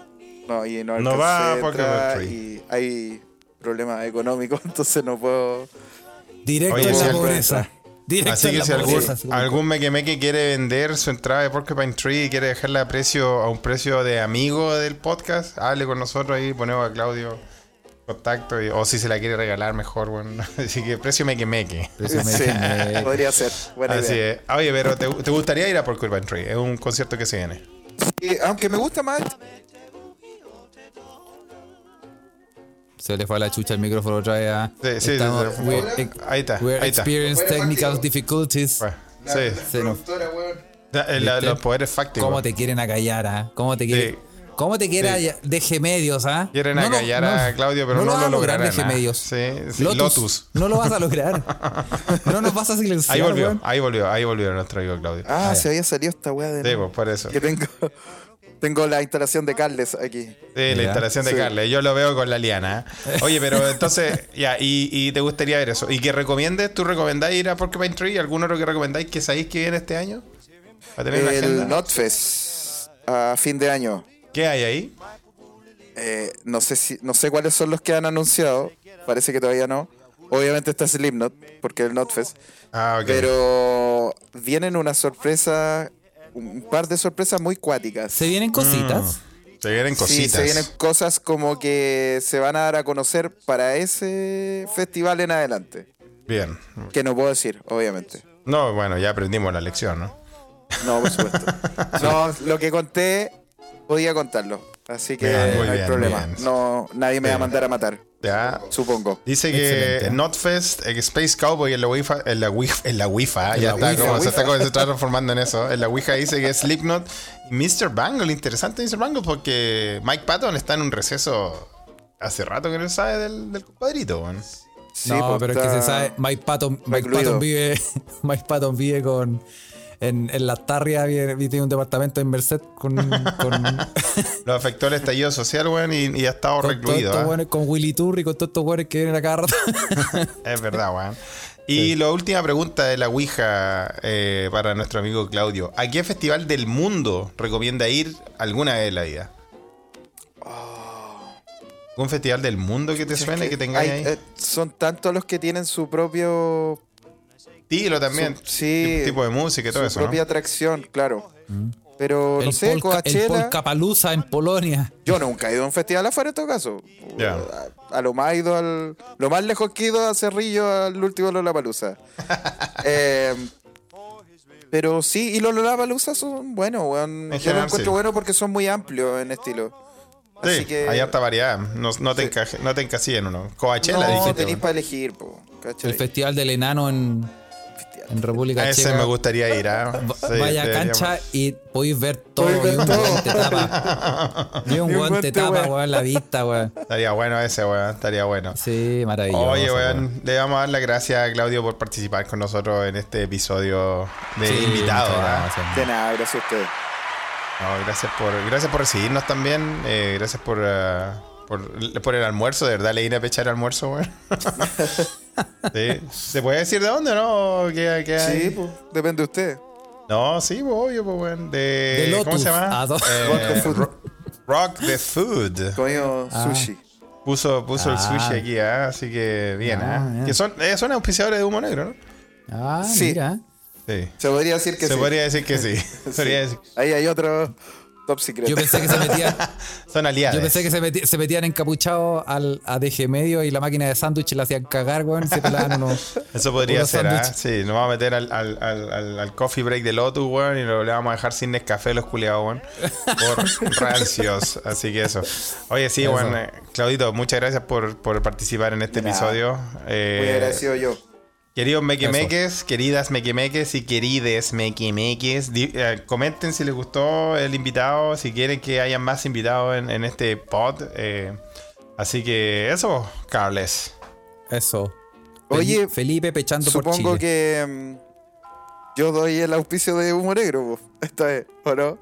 C: No, y no,
A: No va a Porcupine Tree.
C: Y hay problemas económicos, entonces no puedo.
B: Directo
A: Oye,
B: en la pobreza. Directo
A: Así que
B: la
A: si algún mequemeque quiere vender su entrada de Porcupine Tree y quiere dejarla a precio a un precio de amigo del podcast, hable con nosotros ahí, ponemos a Claudio contacto y- o si se la quiere regalar mejor, bueno. Así que precio mequemeque.
B: Precio
C: Sí,
B: mequemeque.
C: podría ser. Buena
A: Así
C: idea.
A: es. Oye, pero ¿te, te gustaría ir a Porcupine Tree? Es un concierto que se viene.
C: Sí, aunque me gusta más.
B: Se le fue a la chucha el micrófono otra vez. ah.
A: Sí, sí, sí,
B: Estamos-
A: sí.
B: we-
A: Ahí está,
B: We're
A: ahí está.
B: experiencing technical difficulties.
A: Bueno, sí.
B: Se nos-
A: La- la-
B: ¿Viste?
A: los poderes fácticos.
B: ¿Cómo te quieren acallar, ah? ¿Cómo te quieren? ¿Cómo te quieren
A: Sí.
B: deje medios, ah?
A: Quieren
B: No lo-
A: acallar
B: no-
A: a Claudio, pero no,
B: vas
A: lo
B: a lograr,
A: lograrán.
B: deje
A: ah.
B: medios.
A: Sí, sí,
B: Lotus,
A: Lotus.
B: No lo vas a lograr. no nos vas a silenciar.
A: Ahí volvió,
B: weón.
A: ahí volvió, ahí volvió nuestro amigo Claudio.
C: Ah, se había salido esta weá de.
A: Sí,
C: nuevo.
A: pues por eso.
C: Que tengo. Tengo la instalación de Carles aquí.
A: Sí, la instalación de
C: Sí.
A: Carles. Yo lo veo con la liana. ¿eh? Oye, pero entonces, ya, y, y te gustaría ver eso. ¿Y que recomiendes? ¿Tú recomendáis ir a Porcupine Tree? ¿Algún otro que recomendáis que sabéis que viene este año? Para tener.
C: El Notfest a fin de año.
A: ¿Qué hay ahí?
C: Eh, no sé si no sé cuáles son los que han anunciado. Parece que todavía no. Obviamente está Slipknot, porque es el Notfest.
A: Ah, ok.
C: Pero vienen una sorpresa, un par de sorpresas muy cuáticas.
B: Se vienen cositas.
A: Se vienen
C: Sí,
A: cositas.
C: se vienen cosas como que se van a dar a conocer para ese festival en adelante.
A: Bien.
C: Que no puedo decir, obviamente.
A: No, bueno, ya aprendimos la lección, ¿no?
C: No, por supuesto. no, lo que conté, podía contarlo. Así que
A: Bien,
C: no hay
A: bien,
C: problema.
A: bien.
C: No, nadie me va a mandar a matar,
A: Ya.
C: supongo.
A: Dice que. Notfest, eh, Space Cowboy en la Wi-Fi, en la Wi-Fi, en la Wi-Fi, ya
B: la
A: está,
B: Wi-Fi.
A: como, se está, como se está transformando en eso. En la Wi-Fi dice que es Slipknot y Mr. Bangle. Interesante Mr. Bangle porque Mike Patton está en un receso hace rato que no sabe del, del compadrito, weón.
C: Sí,
B: no,
C: pues,
B: pero es que se sabe, Mike Patton, Mike. Patton vive, Mike Patton vive con en, en la Tarria tiene un departamento en Merced con, con,
A: Lo afectó el estallido social, weón, y, y ha estado
B: con
A: recluido.
B: weones, con Willy Turri, con todos estos weones que vienen a cada rato.
A: Es verdad, weón. Y la última pregunta de la Ouija eh, para nuestro amigo Claudio. ¿A qué festival del mundo recomienda ir alguna vez en la vida? ¿Algún festival del mundo que te suene, que tengáis
C: Hay,
A: ahí?
C: eh, son tantos los que tienen su propio
A: Estilo también.
C: su- sí,
A: Tipo- tipo de música y todo
C: su
A: eso, ¿no?
C: propia atracción, claro. Pero no
B: el,
C: sé,
B: Polka, el
C: Coachella.
B: Polkapalooza en Polonia.
C: Yo nunca he ido a un festival afuera en todo caso.
A: Ya.
C: A, a lo más he ido al. Lo más lejos que he ido a Cerrillo al último Lollapalooza. eh, pero sí, y los Lollapalooza son buenos, weón. Yo
A: general,
C: los encuentro
A: sí.
C: buenos porque son muy amplios en estilo. Así
A: Sí,
C: que.
A: hay harta variedad. No, no te,
C: Sí.
A: encaje- no te encasilles en uno. Coachella,
C: no,
A: dijiste.
C: tenéis para elegir, po. ¿cachai?
B: El Festival del Enano en. En República
A: A ese
B: Checa.
A: me gustaría ir, ¿ah? Sí,
B: Vaya a cancha y podéis ver todo.
C: Ver
B: y un weón te tapa. Y un
C: guante,
B: tapa,
C: weón.
B: la vista, weón.
A: Estaría bueno ese, weón. Estaría bueno.
B: Sí, maravilloso.
A: Oye,
B: weón.
A: le vamos a dar las gracias a Claudio por participar con nosotros en este episodio de
B: Sí,
A: invitado. ¿ah?
B: gracias.
C: De nada, gracias a ustedes.
A: No, gracias por, gracias por recibirnos también. eh, gracias por, ah, por, por el almuerzo. De verdad, le vine a pechar el almuerzo, weón. sí. ¿Se puede decir de dónde, no? ¿Qué, qué hay?
C: Sí, pues, depende de usted.
A: No, sí, pues, obvio, pues, weón. De,
B: De Lotus.
A: ¿Cómo se llama?
B: Ah,
A: Eh,
C: Rock the Food.
A: Ro- Rock the Food.
C: Comido sushi.
A: Puso, puso el
B: Ah.
A: sushi aquí, ¿ah? así que bien,
B: Ah,
A: ¿ah? Que son, eh, son auspiciadores de humo negro, ¿no?
B: Ah,
C: Sí.
B: mira.
A: Sí.
C: Se podría decir que
A: Se
C: sí.
A: podría decir que sí. Se
C: Ahí hay otro top secret.
B: Yo pensé que se metían,
A: Son aliados.
B: yo pensé que se, meti- se metían encapuchados al a DG medio y la máquina de sándwich la hacían cagar, weón. Se pelaban unos.
A: Eso podría
B: unos
A: ser, ¿ah?
B: sándwiches.
A: Sí, nos vamos a meter al, al, al, al- al coffee break de Lotus, weón, y lo, le vamos a dejar sin Nescafé los culiados, weón. Por rancios. Así que eso. Oye, sí,
B: Eso.
A: weón. eh, Claudito, muchas gracias por, por participar en este episodio. Eh,
C: Muy agradecido yo.
A: Queridos mequemeques, queridas mequemeques y querides mequemeques, eh, comenten si les gustó el invitado, si quieren que haya más invitados en, en este pod. eh, así que eso, Carles.
B: Eso.
C: Oye,
B: Felipe, pechando por
C: Supongo
B: Chile.
C: que mm, yo doy el auspicio de Humo Negro, esta vez, ¿o no?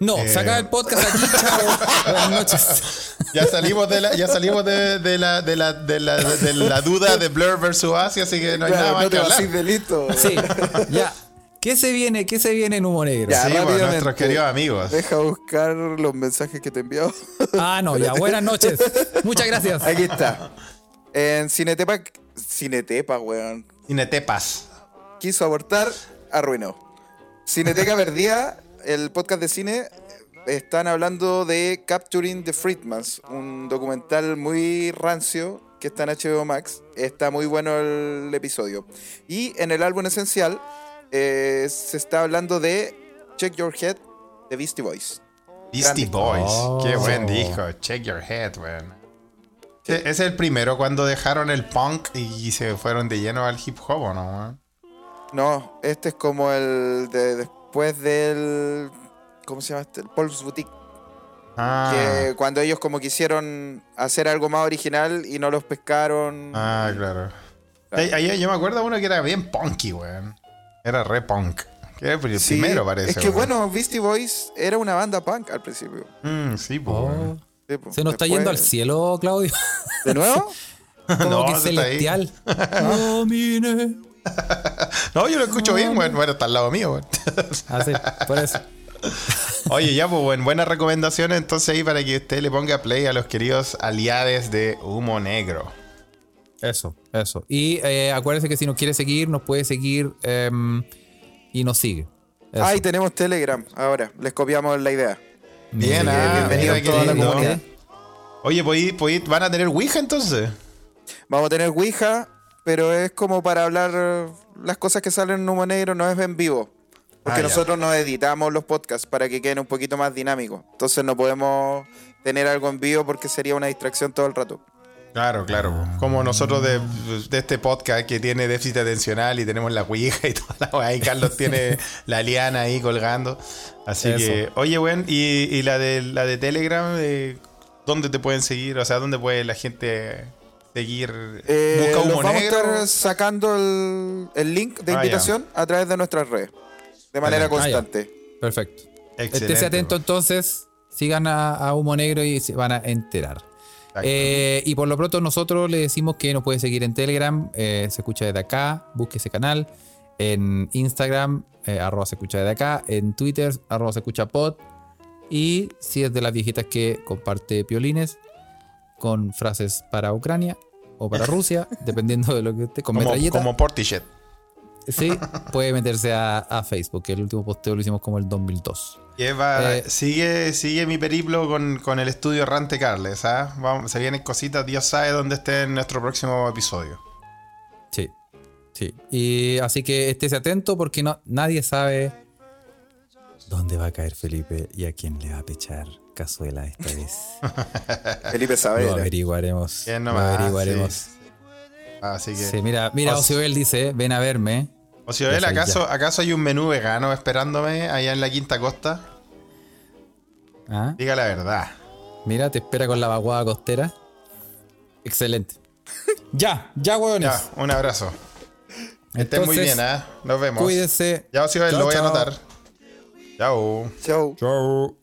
B: No,
A: Eh.
B: saca el podcast aquí, chao. Buenas noches.
A: Ya salimos de la, ya salimos de, de la, de, la, de, la, de la duda de Blur versus Asia, así que no hay
C: Claro,
A: nada más
C: no te
A: que hablar.
C: de listo.
B: Sí, ya. ¿Qué se viene? ¿Qué se viene en Humo Negro?
C: Ya,
A: Sí, pues, nuestros queridos amigos.
C: Deja buscar los mensajes que te he enviado.
B: Ah, no, ya. Buenas noches. Muchas gracias.
C: Aquí está. En Cinetepa, Cinetepa, weón.
A: Cinetepas.
C: Quiso abortar, arruinó. Cineteca Verdía, el podcast de cine, están hablando de Capturing the Friedmans, un documental muy rancio que está en HBO Max. Está muy bueno el episodio. Y en el álbum esencial eh, se está hablando de Check Your Head de Beastie Boys.
A: Beastie
C: Grande.
A: Boys.
B: Oh.
A: Qué buen disco. Check your head, weón. Ese es el primero cuando dejaron el punk y se fueron de lleno al hip hop, ¿o no? weón?
C: No, este es como el de después del. ¿Cómo se llama este? El Paul's Boutique.
A: Ah,
C: Que cuando ellos como quisieron hacer algo más original y no los pescaron.
A: ah, claro. Ahí- ahí yo me acuerdo uno que era bien punky, weón. Era re punk. Que era el
C: Sí,
A: primero, parece.
C: Es que
A: weón.
C: bueno, Beastie Boys era una banda punk al principio.
A: Mm, sí, pues.
B: Oh.
C: Sí, po.
B: se nos está yendo al cielo, Claudio.
C: ¿De nuevo?
B: Como
A: No,
B: que celestial. Camine.
A: No, yo lo escucho bien. Bueno, está al lado mío.
B: Así, por eso.
A: Oye, ya, pues, buen- buenas recomendaciones entonces ahí para que usted le ponga play a los queridos aliados de Humo Negro.
B: Eso, eso. Y eh, acuérdense que si nos quiere seguir, nos puede seguir em, y nos sigue. Eso.
C: Ahí tenemos Telegram. Ahora, les copiamos la idea.
A: Bien,
B: Mira,
A: ah,
C: bienvenido
A: mira
C: a toda la comunidad.
A: Oye, pues, pues, ¿van a tener Ouija entonces?
C: Vamos a tener Ouija, pero es como para hablar las cosas que salen en Humo Negro, no es en vivo. Porque
A: Ah, ya.
C: nosotros nos editamos los podcasts para que queden un poquito más dinámicos. Entonces no podemos tener algo en vivo porque sería una distracción todo el rato.
A: Claro, claro. Como nosotros de, de este podcast que tiene déficit atencional y tenemos la Ouija y toda la weá, y Carlos tiene la liana ahí colgando. Así
B: Eso.
A: que, oye, weón, y, y la de la de Telegram, eh, ¿dónde te pueden seguir? O sea, ¿dónde puede la gente seguir?
C: Eh,
A: ¿Busca
C: los
A: humo
C: vamos
A: negro?
C: a estar sacando el, el link de
A: Ah, ya.
C: invitación a través de nuestras redes. De manera
A: Excelente.
C: constante.
B: Perfecto.
A: Excelente.
B: Estése atento entonces, sigan a, a Humo Negro y se van a enterar. Eh, y por lo pronto nosotros le decimos que nos puede seguir en Telegram, eh, se escucha desde acá, busque ese canal, en Instagram, eh, arroba se escucha desde acá, en Twitter, arroba se escucha pod, y si es de las viejitas que comparte piolines con frases para Ucrania o para Rusia, dependiendo de lo que esté, con
A: como,
B: metralleta,
A: como
B: sí, puede meterse a, a Facebook, que el último posteo lo hicimos como el 2002.
A: Y Eva,
B: Eh,
A: sigue, sigue mi periplo con, con el estudio Rante Carles. ¿ah? Vamos, se vienen cositas, Dios sabe dónde esté en nuestro próximo episodio.
B: Sí, sí. Y así que estése atento porque no, nadie sabe dónde va a caer Felipe y a quién le va a pechar cazuela esta vez.
C: Felipe
B: Lo
C: Saavedra.
B: averiguaremos.
A: Bien
B: Lo averiguaremos.
A: sí. Así que.
B: Sí, mira, mira, Ociobel dice, ven a verme.
A: O si Joel,
B: Ya sé,
A: ¿acaso,
B: ya.
A: ¿acaso hay un menú vegano esperándome allá en la Quinta Costa?
B: ¿Ah?
A: Diga la verdad.
B: Mira, te espera con la vaguada costera. Excelente. ya, ya, huevones.
A: Ya, un abrazo. Estén muy
B: Entonces,
A: bien, ¿ah? Nos vemos.
B: Cuídense.
A: Ya, Ociobel,
B: Chao,
A: lo voy a
B: chao.
A: anotar. Chao.
C: Chau.
B: Chao.